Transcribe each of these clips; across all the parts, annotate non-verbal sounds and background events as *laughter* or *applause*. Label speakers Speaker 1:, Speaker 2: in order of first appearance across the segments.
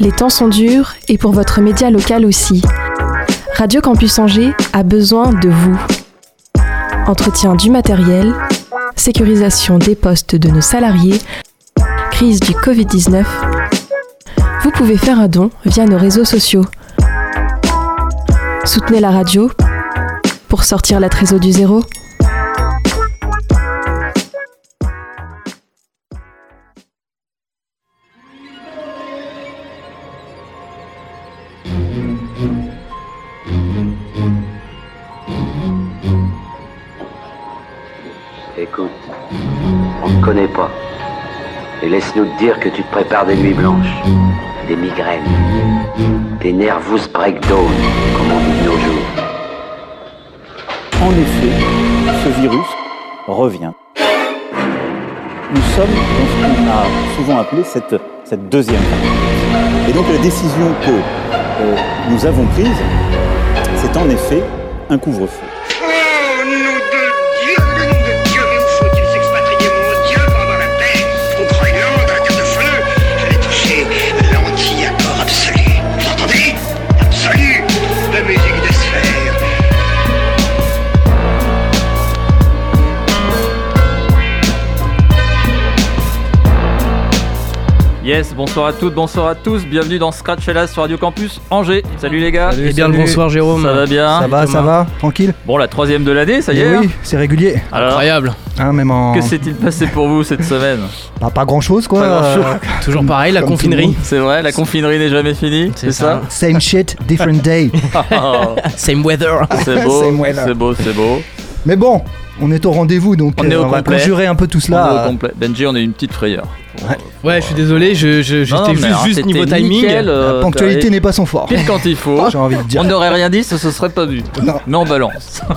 Speaker 1: Les temps sont durs et pour votre média local aussi. Radio Campus Angers a besoin de vous. Entretien du matériel, sécurisation des postes de nos salariés, crise du Covid-19. Vous pouvez faire un don via nos réseaux sociaux. Soutenez la radio pour sortir la trésor du zéro.
Speaker 2: Et laisse-nous te dire que tu te prépares des nuits blanches, des migraines, des nervous breakdown, comme on dit de nos jours.
Speaker 3: En effet, ce virus revient. Nous sommes dans ce qu'on a souvent appelé cette, cette deuxième vague. Et donc la décision que euh, nous avons prise, c'est en effet un couvre-feu.
Speaker 4: Yes, bonsoir à toutes, bonsoir à tous, bienvenue dans Scratch Hellas sur Radio Campus Angers. Salut les gars.
Speaker 5: Eh bien le bonsoir Jérôme.
Speaker 4: Ça va bien
Speaker 6: Ça va, ça va, tranquille.
Speaker 4: Bon, la troisième de l'année, ça y
Speaker 6: Eh
Speaker 4: est. hein
Speaker 6: oui, c'est régulier.
Speaker 4: Alors,
Speaker 5: Incroyable.
Speaker 6: Hein, même en.
Speaker 4: que s'est-il passé pour vous cette semaine?
Speaker 6: Pas, pas grand chose quoi.
Speaker 4: Pas.
Speaker 6: Euh, *laughs*
Speaker 5: Toujours pareil, la confinerie.
Speaker 4: C'est vrai, la confinerie n'est jamais finie, c'est ça, *laughs*
Speaker 6: Same shit, different day.
Speaker 4: Oh, *laughs*
Speaker 5: Same weather.
Speaker 4: C'est beau,
Speaker 6: Same weather.
Speaker 4: c'est beau, c'est beau.
Speaker 6: Mais bon, on est au rendez-vous donc
Speaker 4: On est au
Speaker 6: va
Speaker 4: complet.
Speaker 6: conjurer un peu tout
Speaker 4: On est
Speaker 6: cela.
Speaker 4: au complet. Benji, on a une petite frayeur.
Speaker 5: Ouais, je suis désolé, je, je, j'étais
Speaker 4: mais
Speaker 5: juste,
Speaker 4: alors,
Speaker 5: juste
Speaker 4: t'étais
Speaker 5: niveau timing.
Speaker 4: nickel, euh,
Speaker 6: La ponctualité n'est pas son fort.
Speaker 4: Pile quand il faut. *laughs*
Speaker 6: J'ai envie de dire.
Speaker 4: On n'aurait rien dit, ça se serait pas vu.
Speaker 6: Non.
Speaker 4: Mais on balance. *laughs*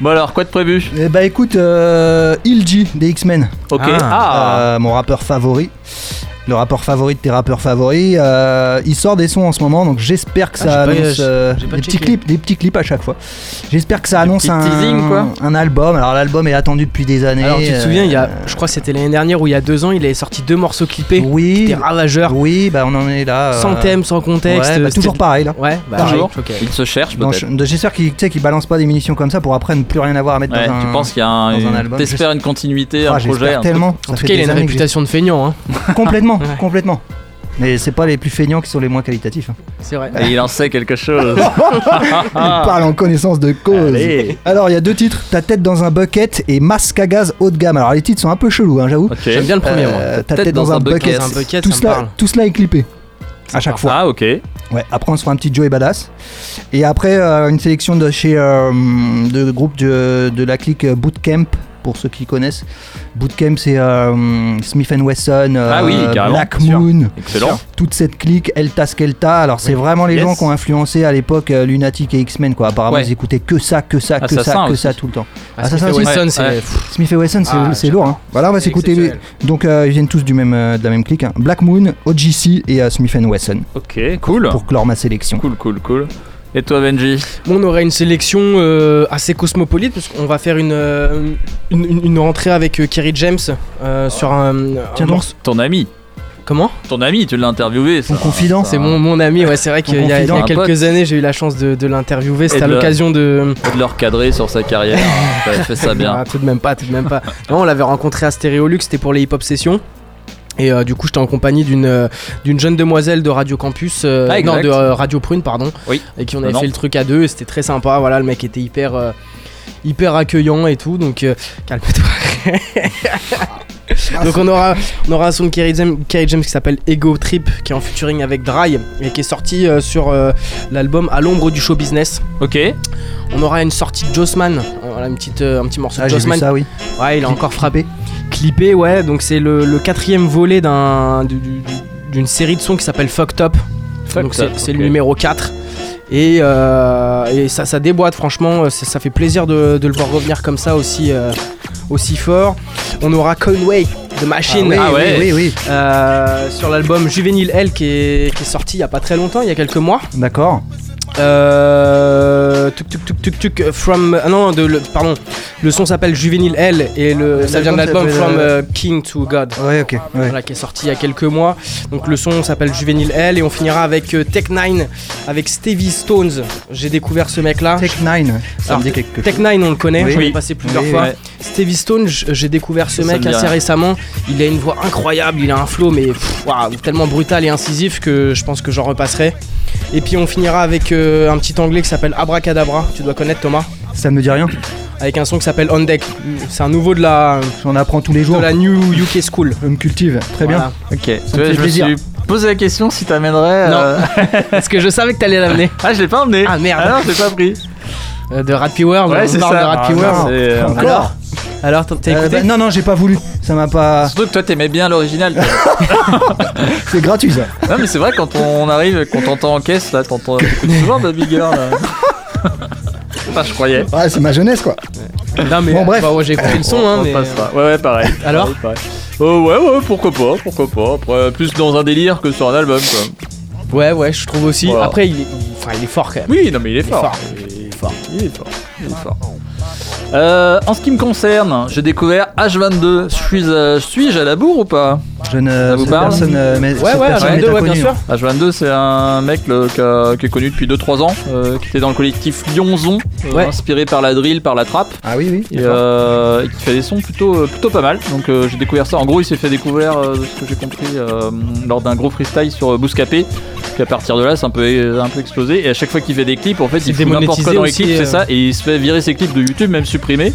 Speaker 4: Bon alors, quoi de prévu?
Speaker 6: Eh bah écoute, euh, Ilji des X-Men,
Speaker 4: Ok.
Speaker 5: Ah.
Speaker 4: Ah,
Speaker 6: euh, mon rappeur favori. Le rappeur favori de tes rappeurs favoris, euh, il sort des sons en ce moment, donc j'espère que
Speaker 5: Ah,
Speaker 6: ça annonce euh, des petits clips, des petits clips à chaque fois. J'espère que ça annonce un,
Speaker 4: teasings, quoi.
Speaker 6: un album. Alors l'album est attendu depuis des années.
Speaker 5: Alors tu te
Speaker 6: euh,
Speaker 5: souviens, il y a, je crois que c'était l'année dernière ou il y a deux ans, il avait sorti deux morceaux clippés.
Speaker 6: Oui,
Speaker 5: Des ravageurs.
Speaker 6: oui, bah on en est là. euh,
Speaker 5: Sans thème, sans contexte.
Speaker 6: ouais, bah, toujours pareil là.
Speaker 5: Ouais, bah
Speaker 6: Toujours.
Speaker 5: oui, ok.
Speaker 4: il se cherche
Speaker 6: J'espère qu'il tu sais, qu'il balance pas des munitions comme ça pour après ne plus rien avoir à mettre
Speaker 4: Ouais,
Speaker 6: dans un.
Speaker 4: tu penses qu'il y a un,
Speaker 6: un
Speaker 4: une-
Speaker 6: album,
Speaker 4: T'espères une continuité,
Speaker 6: Ah,
Speaker 4: un
Speaker 6: j'espère
Speaker 4: projet
Speaker 6: tellement.
Speaker 5: En tout cas, il a une réputation de feignant, hein. *laughs* *laughs*
Speaker 6: Complètement,
Speaker 5: Ouais.
Speaker 6: complètement. Mais c'est pas les plus feignants qui sont les moins qualitatifs. hein.
Speaker 5: C'est vrai.
Speaker 4: Et il en sait quelque chose. *laughs*
Speaker 6: Il parle en connaissance de cause.
Speaker 4: Allez.
Speaker 6: Alors il y a deux titres Ta tête dans un bucket et Masque à gaz haut de gamme. Alors les titres sont un peu chelous, hein, j'avoue.
Speaker 5: J'aime bien le premier, moi.
Speaker 6: Euh, Ta tête, dans, un bucket.
Speaker 5: Dans un bucket,
Speaker 6: tout, cela,
Speaker 5: parle.
Speaker 6: tout cela est clippé. À chaque fois.
Speaker 4: Ah ok.
Speaker 6: Ouais, après on se fera un petit Joey Badass. Et après euh, une sélection de chez euh, de groupe de, de la clique Bootcamp pour ceux qui connaissent. Bootcamp c'est euh, Smith Wesson, euh,
Speaker 4: Ah oui, carrément,
Speaker 6: Black. Moon,
Speaker 4: Excellent.
Speaker 6: toute cette clique Elta Skelta. Alors c'est vraiment les
Speaker 4: Yes.
Speaker 6: gens qui ont influencé à l'époque euh, Lunatic et X-Men quoi. Apparemment
Speaker 4: Ouais.
Speaker 6: ils écoutaient que ça, que ça, que
Speaker 4: Assassin
Speaker 6: ça, que
Speaker 4: aussi.
Speaker 6: ça tout le temps.
Speaker 5: Ah,
Speaker 6: Assassin
Speaker 5: Smith. Wesson,
Speaker 4: Ouais,
Speaker 5: c'est.
Speaker 4: ouais.
Speaker 6: Smith et Wesson c'est
Speaker 5: Ah,
Speaker 6: c'est lourd. Hein. Voilà on va s'écouter. Donc euh, ils viennent tous du même, euh, de la même clique. hein. Black Moon, OGC et euh, Smith Wesson
Speaker 4: Ok, cool.
Speaker 6: pour clore ma sélection.
Speaker 4: Cool, cool, cool. Et toi Benji
Speaker 5: Bon, on aurait une sélection euh, assez cosmopolite parce qu'on va faire une, euh, une, une- une rentrée avec euh, Kerry James euh, sur un.
Speaker 6: Tiens
Speaker 5: un
Speaker 6: donc.
Speaker 5: morceau-
Speaker 4: Ton ami.
Speaker 5: Comment
Speaker 4: Ton ami, tu l'as interviewé.
Speaker 6: Ton
Speaker 4: ça.
Speaker 6: confident.
Speaker 5: C'est mon, mon ami, ouais, c'est vrai qu'il y a, il y a quelques
Speaker 4: pote.
Speaker 5: années j'ai eu la chance de, de l'interviewer. C'était à l'occasion de.
Speaker 4: Et de le recadrer sur sa carrière. *laughs* T'avais fait ça bien.
Speaker 5: Ah, tout de même pas, tout de même pas. Non, on l'avait rencontré à Stéréolux, c'était pour les hip-hop sessions. Et euh, du coup, j'étais en compagnie d'une euh, d'une jeune demoiselle de Radio Campus, euh,
Speaker 4: Ah,
Speaker 5: non, de euh, Radio Prune, pardon,
Speaker 4: Oui.
Speaker 5: et qui on avait
Speaker 4: non.
Speaker 5: fait le truc à deux. Et c'était très sympa. Voilà, le mec était hyper hyper accueillant et tout. Donc euh, calme-toi. *laughs* donc on aura on aura un son de Kerry James, James qui s'appelle Ego Trip, qui est en featuring avec Dry et qui est sorti euh, sur euh, l'album À l'ombre du show business.
Speaker 4: Ok.
Speaker 5: On aura une sortie de Jossman, voilà une petite euh, un petit morceau
Speaker 6: Ah,
Speaker 5: de
Speaker 6: vu
Speaker 5: Jossman.
Speaker 6: ça, oui.
Speaker 5: Ouais, il a encore frappé. Clippé, ouais, donc c'est le, le quatrième volet d'un, du- du- d'une série de sons qui s'appelle Fucked Up.
Speaker 4: Fucked
Speaker 5: donc c'est,
Speaker 4: Up,
Speaker 5: c'est
Speaker 4: ok.
Speaker 5: le numéro 4. Et, euh, et ça, ça déboîte, franchement, ça, ça fait plaisir de, de le voir revenir comme ça aussi, euh, aussi fort. On aura Conway de Machine
Speaker 6: oui,
Speaker 4: Ah ouais.
Speaker 6: oui, oui, oui.
Speaker 5: euh, sur l'album Juvenile L qui est, qui est sorti il y a pas très longtemps, il y a quelques mois.
Speaker 6: D'accord.
Speaker 5: Euh, tuc, tuc, tuc, tuc, from. Ah non, de, le, pardon. Le son s'appelle Juvenile L et le, ça vient de l'album From
Speaker 6: s'appelle,
Speaker 5: euh, King to God.
Speaker 6: Ouais, ok. Ouais.
Speaker 5: Voilà, qui est sorti il y a quelques mois. Donc le son s'appelle Juvenile L et on finira avec euh, Tech 9 avec Stevie Stones. J'ai découvert ce mec là.
Speaker 6: Tech 9, ça
Speaker 5: Alors,
Speaker 6: me dit quelque
Speaker 5: Tech
Speaker 6: chose.
Speaker 5: 9 on le connaît,
Speaker 6: Oui.
Speaker 5: j'en ai
Speaker 4: Oui.
Speaker 5: passé plusieurs
Speaker 6: Oui,
Speaker 5: fois.
Speaker 4: ouais.
Speaker 5: Stevie Stone, j- j'ai découvert ce
Speaker 4: Ça
Speaker 5: mec assez récemment. Il a une voix incroyable, il a un flow mais pff, tellement brutal et incisif que je pense que j'en repasserai. Et puis on finira avec euh, un petit anglais qui s'appelle Abracadabra, tu dois connaître Thomas,
Speaker 6: Ça me dit rien.
Speaker 5: avec un son qui s'appelle On Deck. C'est un nouveau de la,
Speaker 6: J'en apprends tous les
Speaker 5: de
Speaker 6: jours.
Speaker 5: la New UK School.
Speaker 6: Je me cultive. Très bien.
Speaker 4: Ok. Tu
Speaker 6: me
Speaker 4: vois, je me
Speaker 6: plaisir.
Speaker 4: suis posé la question si t'amènerais.
Speaker 5: Non.
Speaker 4: euh, *laughs*
Speaker 5: Parce que je savais que t'allais l'amener.
Speaker 4: ah, je l'ai pas emmené.
Speaker 5: Ah, merde.
Speaker 4: Ah non, je l'ai pas pris.
Speaker 5: Euh, de Rat World,
Speaker 4: Ouais,
Speaker 5: on
Speaker 4: c'est
Speaker 5: parle
Speaker 4: ça.
Speaker 5: de Rat
Speaker 4: Ah,
Speaker 5: World.
Speaker 6: Encore
Speaker 5: Alors t'as
Speaker 6: Euh,
Speaker 5: écouté
Speaker 6: bah, Non, non, j'ai pas voulu. Ça m'a pas.
Speaker 4: Surtout que toi t'aimais bien l'original. *laughs*
Speaker 6: C'est gratuit ça.
Speaker 4: non mais c'est vrai quand on arrive, qu'on t'entend en caisse là, t'entends souvent de Big Girl là. Enfin je croyais.
Speaker 6: Ouais, c'est ma jeunesse quoi.
Speaker 5: Non mais
Speaker 6: Bon, bref.
Speaker 5: bah, ouais, j'ai écouté le son
Speaker 4: on,
Speaker 5: hein,
Speaker 4: on
Speaker 5: mais
Speaker 4: passera. Ouais ouais pareil.
Speaker 5: Alors
Speaker 4: Pareil, pareil. Oh ouais ouais pourquoi pas, pourquoi pas. Après plus dans un délire que sur un album quoi.
Speaker 5: ouais ouais je trouve aussi.
Speaker 4: Voilà.
Speaker 5: Après il est, enfin il est fort quand même.
Speaker 4: Oui non mais il est
Speaker 5: Il est
Speaker 4: fort.
Speaker 5: fort.
Speaker 4: Il est fort. Il est fort. Il est fort. Euh, en ce qui me concerne, j'ai découvert H22. Suis, euh, suis-je à la bourre ou pas?
Speaker 6: Je ne.
Speaker 4: Ça vous parle?
Speaker 6: personne, euh, mais
Speaker 5: Ouais ouais,
Speaker 6: personne
Speaker 5: H22,
Speaker 6: est
Speaker 5: ouais bien sûr.
Speaker 4: H22, c'est un mec le- qui, a- qui est connu depuis 2-3 ans, euh, qui était dans le collectif Lyonzon, euh,
Speaker 5: Ouais.
Speaker 4: inspiré par la drill, par la trappe,
Speaker 6: Ah oui, oui.
Speaker 4: et, euh, et qui fait des sons plutôt, euh, plutôt pas mal. Donc euh, j'ai découvert ça. En gros, il s'est fait découvrir, euh, ce que j'ai compris, euh, lors d'un gros freestyle sur euh, Bouscapé. Puis à partir de là, c'est un peu, un peu explosé. Et à chaque fois qu'il fait des clips, en fait, il fout n'importe quoi dans les clips, c'est
Speaker 5: euh.
Speaker 4: ça. Et il se fait virer ses clips de YouTube, même supprimés.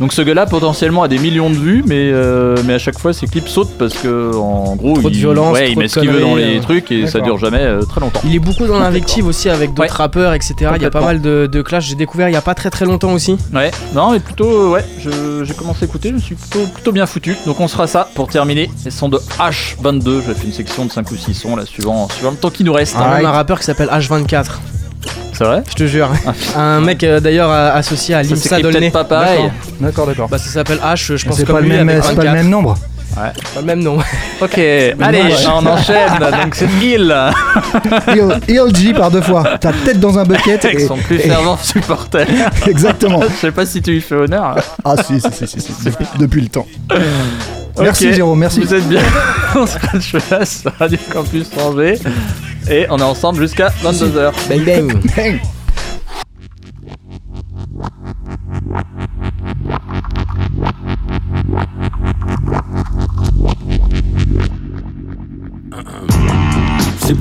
Speaker 4: Donc ce gars-là, potentiellement, a des millions de vues, mais, euh, mais à chaque fois, ses clips sautent parce que, en gros,
Speaker 5: Trop de
Speaker 4: il,
Speaker 5: violence,
Speaker 4: ouais, il met
Speaker 5: de
Speaker 4: ce qu'il veut dans les
Speaker 5: euh.
Speaker 4: trucs et ça dure jamais euh, très longtemps.
Speaker 5: Il est beaucoup dans l'invective aussi avec d'autres
Speaker 4: Ouais.
Speaker 5: rappeurs etc. Il y a pas mal de, de clashs. J'ai découvert il y a pas très très longtemps aussi.
Speaker 4: Ouais, non, mais plutôt, euh, ouais, j'ai commencé à écouter, je me suis plutôt, plutôt bien foutu. Donc on sera ça pour terminer. Les sons de H22, j'ai fait une section de 5 ou 6 sons là, suivant, suivant le temps qui nous reste.
Speaker 5: Il y a
Speaker 6: Ah, ouais.
Speaker 5: un rappeur qui s'appelle H24.
Speaker 4: C'est vrai
Speaker 5: Je te jure.
Speaker 4: Ah,
Speaker 5: un mec euh, d'ailleurs euh, associé à Limsa Dolné.
Speaker 4: peut-être pas pareil.
Speaker 6: D'accord, d'accord.
Speaker 5: Bah ça s'appelle H. Je pense
Speaker 6: C'est
Speaker 5: comme
Speaker 6: pas, le même, c'est pas le
Speaker 5: 24.
Speaker 6: même nombre.
Speaker 5: Pas le même nom. *laughs*
Speaker 4: Ok, allez,
Speaker 6: ouais.
Speaker 4: on enchaîne. *laughs* Donc c'est Il,
Speaker 6: ELG par deux fois. Ta tête dans un bucket.
Speaker 4: avec
Speaker 6: et-
Speaker 4: son plus
Speaker 6: et-
Speaker 4: fervent supporter. *laughs*
Speaker 6: Exactement.
Speaker 4: Je sais pas si tu lui fais honneur.
Speaker 6: Ah si, si, si, si, si, depuis, depuis le temps. Merci
Speaker 4: Ok,
Speaker 6: Jérôme, merci.
Speaker 4: Vous êtes bien *laughs* on se là sur Radio Campus Angers. Et on est ensemble jusqu'à 22h.
Speaker 5: Bang bang.
Speaker 6: Bang.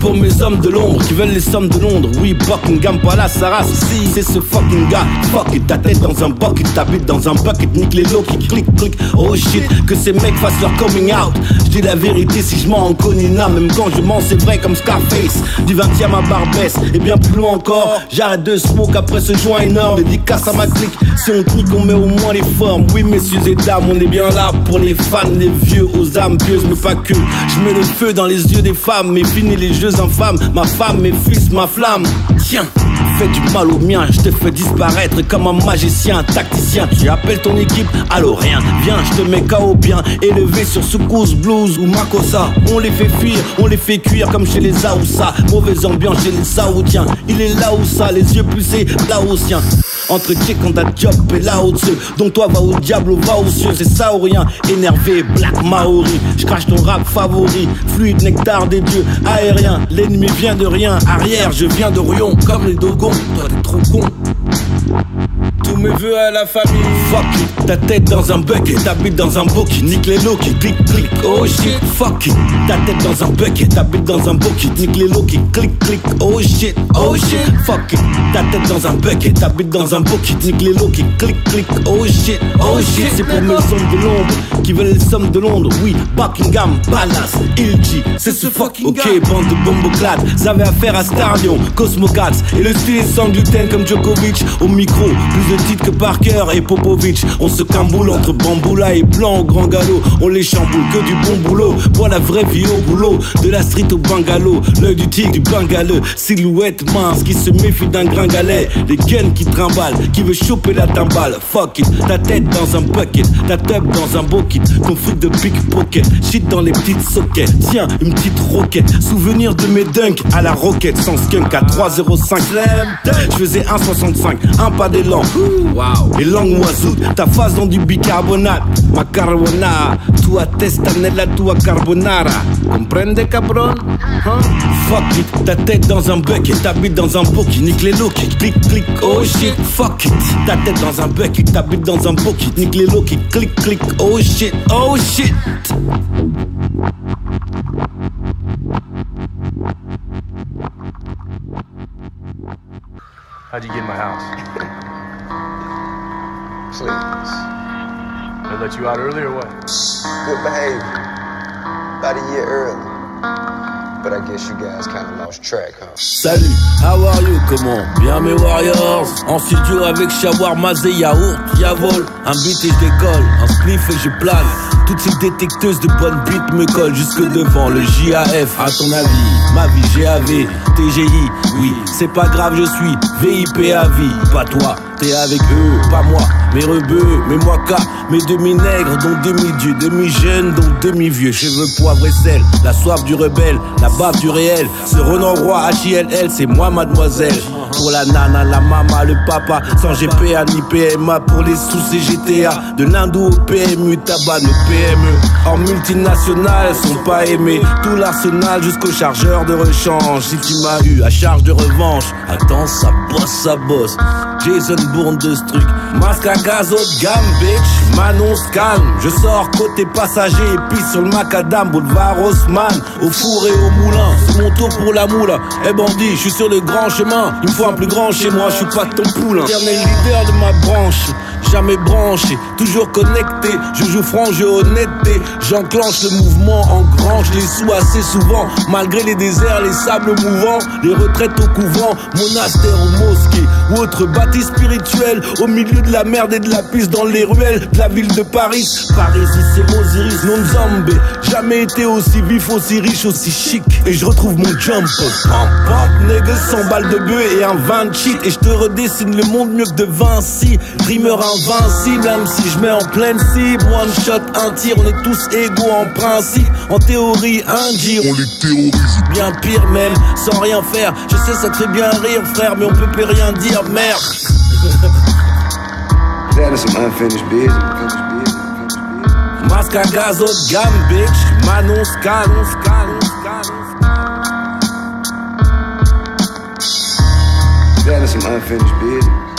Speaker 7: Pour mes hommes de l'ombre qui veulent les sommes de Londres. Oui, Buckingham Palace, sa race. Si, c'est ce fucking gars. Fuck ta tête dans un bucket, t'habites dans un bucket. Nique les lots qui clic, clic. Oh shit, que ces mecs fassent leur coming out. Je dis la vérité si je mens en Conina. Même quand je mens, c'est vrai comme Scarface. Du 20 e à Barbès et bien plus loin encore. J'arrête de smoke après ce joint énorme. Dédicace à ma clique. Si on clique, on met au moins les formes. Oui, messieurs et dames, on est bien là pour les fans, les vieux aux âmes pieuses, mais pas que. Je mets le feu dans les yeux des femmes, mais finis les jeux infâmes. Ma femme, mes fils, ma flamme. Tiens, fais du mal au mien, je te fais disparaître comme un magicien, un tacticien. Tu appelles ton équipe, allô rien. Viens, je te mets KO bien, élevé sur Soukous Blues ou Makossa. On les fait fuir, on les fait cuire comme chez les Aoussa. Mauvaise ambiance chez les Saoudiens. Il est là où ça, les yeux poussés, sien. Entre ta job et là au-dessus. Donc toi va au diable ou va aux cieux, c'est ça ou rien. Énervé, black Maori. Je crache ton rap favori. Fluide, nectar des dieux. Aérien, l'ennemi vient de rien. Arrière, je viens de Rion. Comme les Dogons, toi t'es trop con. Tous mes vœux à la famille. Fuck it, ta tête dans un bucket, t'habites dans un bucket. Nique les low qui clic clic. Oh shit, fuck it. Ta tête dans un bucket, t'habites dans un bucket. Nique les low qui clic clic. Oh shit, oh shit, fuck it. Ta tête dans un bucket, t'habites dans un bucket. Nique les low qui clic clic. Oh shit, oh shit. C'est pour mes hommes de l'ombre qui veulent les sommes de Londres. Oui, Buckingham, Palace, Ilji. C'est ce fucking Ok, bande de bomboclates. Ça avait affaire à Starion, Cosmo Cats. Et le style est sans gluten comme Djokovic. Au micro, plus de que Parker et Popovic. On se camboule entre bamboula et blanc au grand galop. On les chamboule que du bon boulot. La vraie vie au boulot. De la street au bungalow. L'œil du tigre du bangaleux. Silhouette mince qui se méfie d'un gringalet. Les guns qui trimballent. Qui veut choper la timbale. Fuck it. Ta tête dans un bucket. Ta tub dans un bucket. Ton fric de pickpocket. Shit dans les petites sockets. Tiens, une petite roquette. Souvenir de mes dunks à la roquette. Sans skunk à 305. Je faisais 1,65. Un pas d'élan. Wow. Et langue oiseau. Ta face dans du bicarbonate. Macarona. Tua testanella, tua carbonara. Comprende, cabron? Hein? Fuck it. Ta tête dans un bucket. T'habites dans un bucket. Nique les qui clic, clic. Oh shit. Fuck it. Ta tête dans un bucket. T'habites dans un bucket. Nique les qui clic, clic. Oh shit. Oh shit.
Speaker 8: How'd you get in my house? Please. They let you out early or what?
Speaker 9: Good behavior. About a year early. But I guess you guys kind of lost track, huh?
Speaker 7: Salut, how are you, comment? Bien mes warriors En studio avec shawarma et yaourt Yavol, un beat et je décolle Un spliff et je plane Toutes ces détecteuses de bonnes beats me collent Jusque devant le JAF À ton avis, ma vie GAV TGI, oui, c'est pas grave, je suis VIP à vie Pas toi, t'es avec eux, pas moi Mes rebeux, mes moicas, mes demi-nègres Dont demi-dieu, demi-jeune, dont demi-vieux. Cheveux poivre et sel, la soif du rebelle La bave du réel, ce Renan Roi HILL C'est moi mademoiselle. Pour la nana, la mama, le papa Sans GPA ni PMA Pour les sous GTA De l'Indo au PMU, tabac nos PME En multinationales, sont pas aimés Tout l'arsenal jusqu'au chargeur de rechange. Si tu m'as eu à charge de revanche Attends, ça bosse, ça bosse. Jason Bourne de ce truc. Masque à gaz haut gamme, bitch Manon scan Je sors côté passager Et puis sur le macadam Boulevard Haussmann. Au four et au moulin C'est mon tour pour la moula. Eh bandit, je suis sur le grand chemin. Il me faut un plus grand chez moi Je suis pas ton poulain. Éternel leader de ma branche Jamais branché, toujours connecté. Je joue franc jeu honnêteté. J'enclenche le mouvement, engrange les sous assez souvent. Malgré les déserts, les sables mouvants Les retraites au couvent, monastère ou mosquée Ou autre bâtisse spirituel Au milieu de la merde et de la piste dans les ruelles ville de Paris. Paris, c'est Osiris, non zombie Jamais été aussi vif, aussi riche, aussi chic. Et je retrouve mon jump. Pump, pump, nigga, 100 balles de bœuf et un 20 cheat. Et je te redessine le monde mieux que de Vinci. Dreamer invincible, même si je mets en pleine cible. One shot, un tir, on est tous égaux en principe. En théorie, un gire, on les terrorise. Bien pire même, sans rien faire. Je sais ça te fait bien rire frère Mais on peut plus rien dire, merde *laughs*
Speaker 9: That is some unfinished business.
Speaker 7: Masque à gaz haut de gamme, bitch Manon scan, scan, scan
Speaker 9: That is some unfinished business.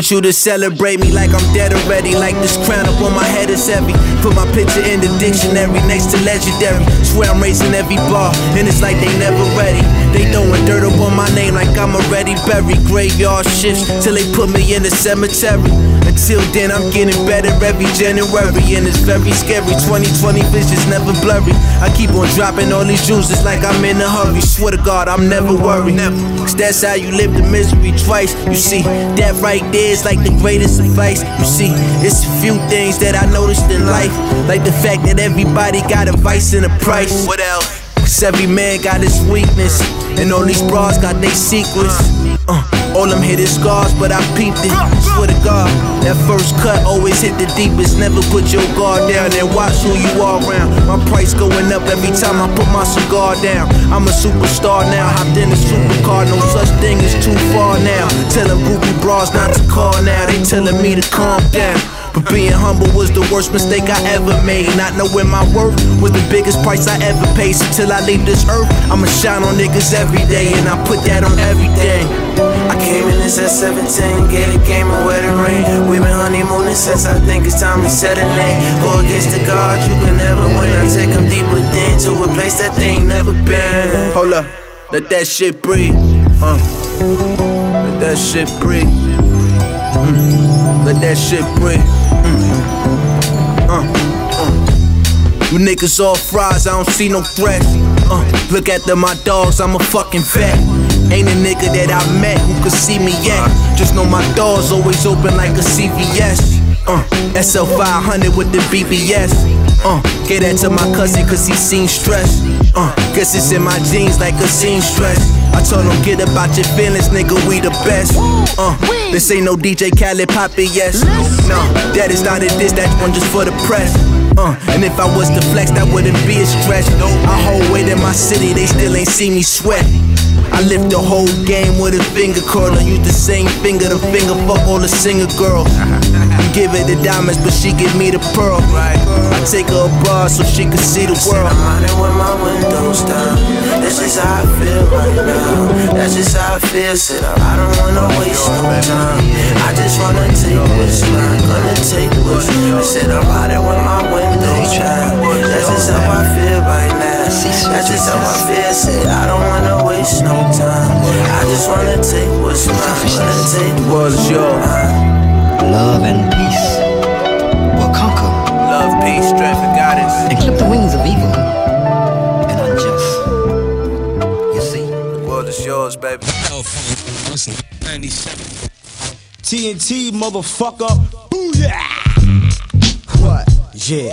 Speaker 10: Want you to celebrate me like I'm dead already. Like this crown up on my head is heavy. Put my picture in the dictionary next to legendary. Swear I'm raising every bar, and it's like they never ready. They throwing dirt up on my name like I'm already buried. Graveyard shifts till they put me in the cemetery. Until then, I'm getting better every January, and it's very scary. 2020 vision's never blurry. I keep on dropping all these jewels, it's like I'm in a hurry. Swear to God, I'm never worried. Cause that's how you live the misery twice. You see, that right there is like the greatest advice. You see, it's a few things that I noticed in life, like the fact that everybody got a vice and a price. What else? Cause every man got his weakness, and all these bras got their secrets. Uh, All them hit is scars, but I peeped it. Swear to God, that first cut always hit the deepest. Never put your guard down and watch who you are around. My price going up every time I put my cigar down. I'm a superstar now, hopped in a supercar. No such thing as too far now. Telling groupie bras not to call now. They telling me to calm down. But being humble was the worst mistake I ever made. Not knowing my worth was the biggest price I ever paid. So till I leave this earth, I'ma shine on niggas every day, and I put that on everything. Came in this at 17, gave the game a wedding ring. we been honeymooning since I think it's time we set a name. Go against the gods, you can never win. I take them deep within to a place that they ain't never been. Hold up, let that shit breathe. Uh, let that shit breathe. Mm. Let that shit breathe. Mm. Uh, uh. You niggas all fries, I don't see no threat. Uh, look at the my dogs, I'm a fucking vet. Ain't a nigga that I met who could see me yet. Just know my doors always open like a CVS. Uh, SL500 with the BBS. Uh, get that to my cousin cause he seen stress. Uh, guess it's in my jeans like a seamstress. I told him get about your feelings, nigga, we the best. Uh, this ain't no DJ Khaled Poppy, yes. No, that is not a diss, that one just for the press. Uh, and if I was to flex, that wouldn't be a stretch. I hold weight in my city, they still ain't see me sweat. I lift the whole game with a finger curl. I use the same finger to finger fuck all the singer girls. You give her the diamonds, but she give me the pearl. I take her abroad so she can see the world. I'm with my windows down. This is how I feel right now. That's just how I feel. Up. I don't wanna waste no time. I just wanna take what's mine. Gonna take what's I said I'm with my windows down. That's just how I. That's just how I feel. Said I don't wanna waste no time. I just wanna take what's mine. Wanna take what's yours.
Speaker 11: Love and peace will conquer.
Speaker 10: Love, peace, strength, and guidance.
Speaker 11: And clip the wings of evil and unjust. You see?
Speaker 10: The world is yours, baby.
Speaker 12: TNT, motherfucker. Booyah! What? Yeah.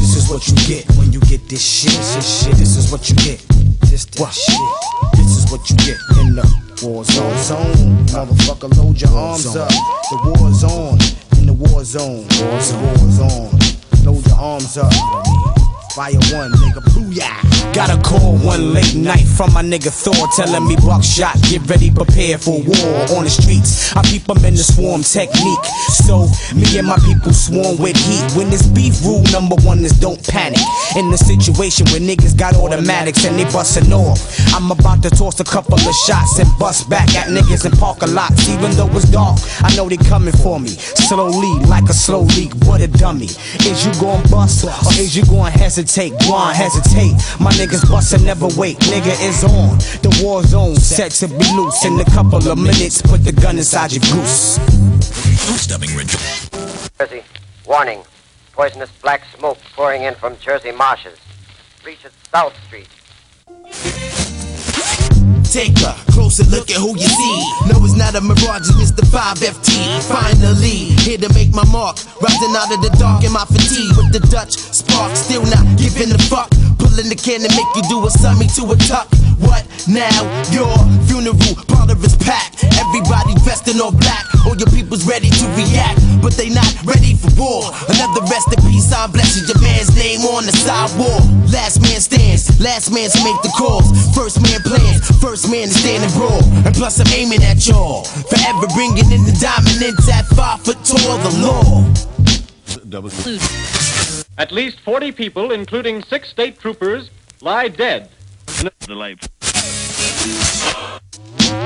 Speaker 12: This is what you get when you get this shit. This shit. This is what you get. This that shit. This is what you get in the war zone. Zone. Motherfucker, load your arms up. The war's on. In the war zone. War's war's on. Load your arms up. Fire one, nigga, booyah. Got a call one late night from my nigga Thor telling me buckshot, get ready, prepare for war on the streets. I peep 'em in the swarm technique. So, me and my people swarm with heat. When this beef rule number one is don't panic. In the situation where niggas got automatics and they bustin' off. I'm about to toss a couple of shots and bust back at niggas in parking lots. Even though it's dark, I know they coming for me. Slowly, like a slow leak, what a dummy. Is you gon' bust or is you gon' hesitate? Go on, hesitate. My niggas bustin' never wait. Nigga is on. The war zone set to be loose. In a couple of minutes, put the gun inside your goose.
Speaker 13: Jersey, warning. Poisonous black smoke pouring in from Jersey marshes. Reaches South Street.
Speaker 10: Take a closer look at who you see. No, it's not a mirage, it's the 5FT. Finally, here to make my mark. Rising out of the dark in my fatigue with the Dutch spark. Still not giving a fuck. Pulling the can make you do a summy to a tuck. What now? Your funeral, part of his pack. Everybody dressed in all black. All your people's ready to react, but they not ready for war. Another rest in peace, I bless you. Your man's name on the sidewalk. Last man stands, last man to make the calls. First man plans, first man to stand and brawl. And plus, I'm aiming at y'all. Forever bringing in the dominance at five foot tall, the law.
Speaker 14: At least 40 people, including six state troopers, lie dead. Life.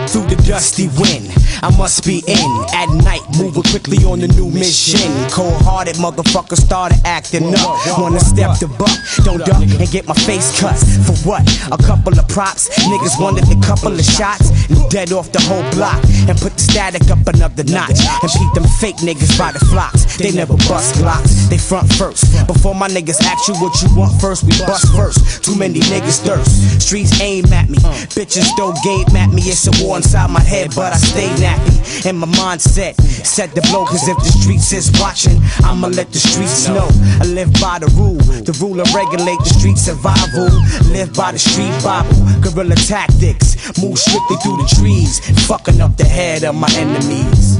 Speaker 12: Through the dusty wind, I must be in at night, moving quickly on the new mission. Cold hearted motherfucker started acting up. Wanna step the buck, don't duck and get my face cut. For what? A couple of props. Niggas wanted a couple of shots and dead off the whole block. And put the static up another notch. And beat them fake niggas by the flocks. They never bust glocks, they front first. Before my niggas ask you what you want first, we bust first. Too many niggas thirst. Streets aim at me, bitches throw game at me. It's a war inside my head, but I stay nappy. And my mindset set the blow, cause if the streets is watching, I'ma let the streets know. I live by the rule, the rule of regulate the street survival. Live by the street Bible, guerrilla tactics. Move strictly through the trees, fucking up the head of my enemies.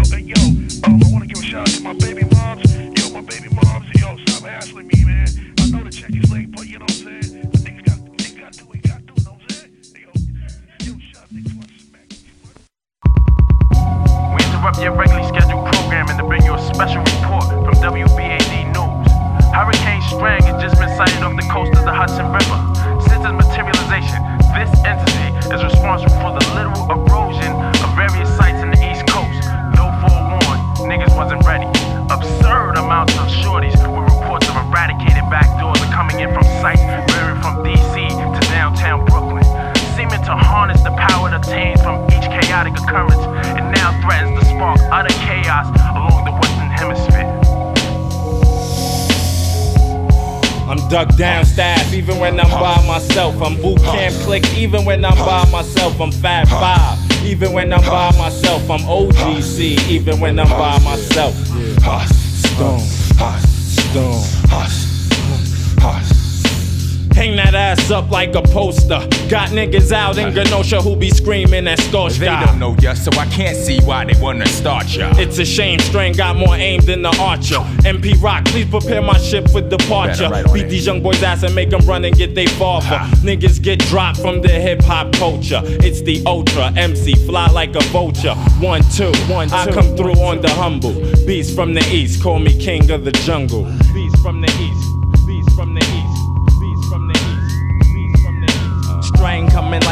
Speaker 15: yo, hey, yo. Um, I want to give a shout out to
Speaker 16: my baby moms. Even when I'm by myself. Up like a poster. Got niggas out in Genosha who be screaming at Scorch
Speaker 8: They don't know ya, so I can't see why they wanna start ya.
Speaker 16: It's a shame, Strain got more aim than the archer. MP Rock, please prepare my ship for departure.
Speaker 8: Better right on
Speaker 16: Beat these young boys' ass and make them run and get they for. Niggas get dropped from the hip hop culture. It's the ultra MC, fly like a vulture. One, two, one, I come through on the humble. Beast from the east, call me king of the jungle. Beast from the east,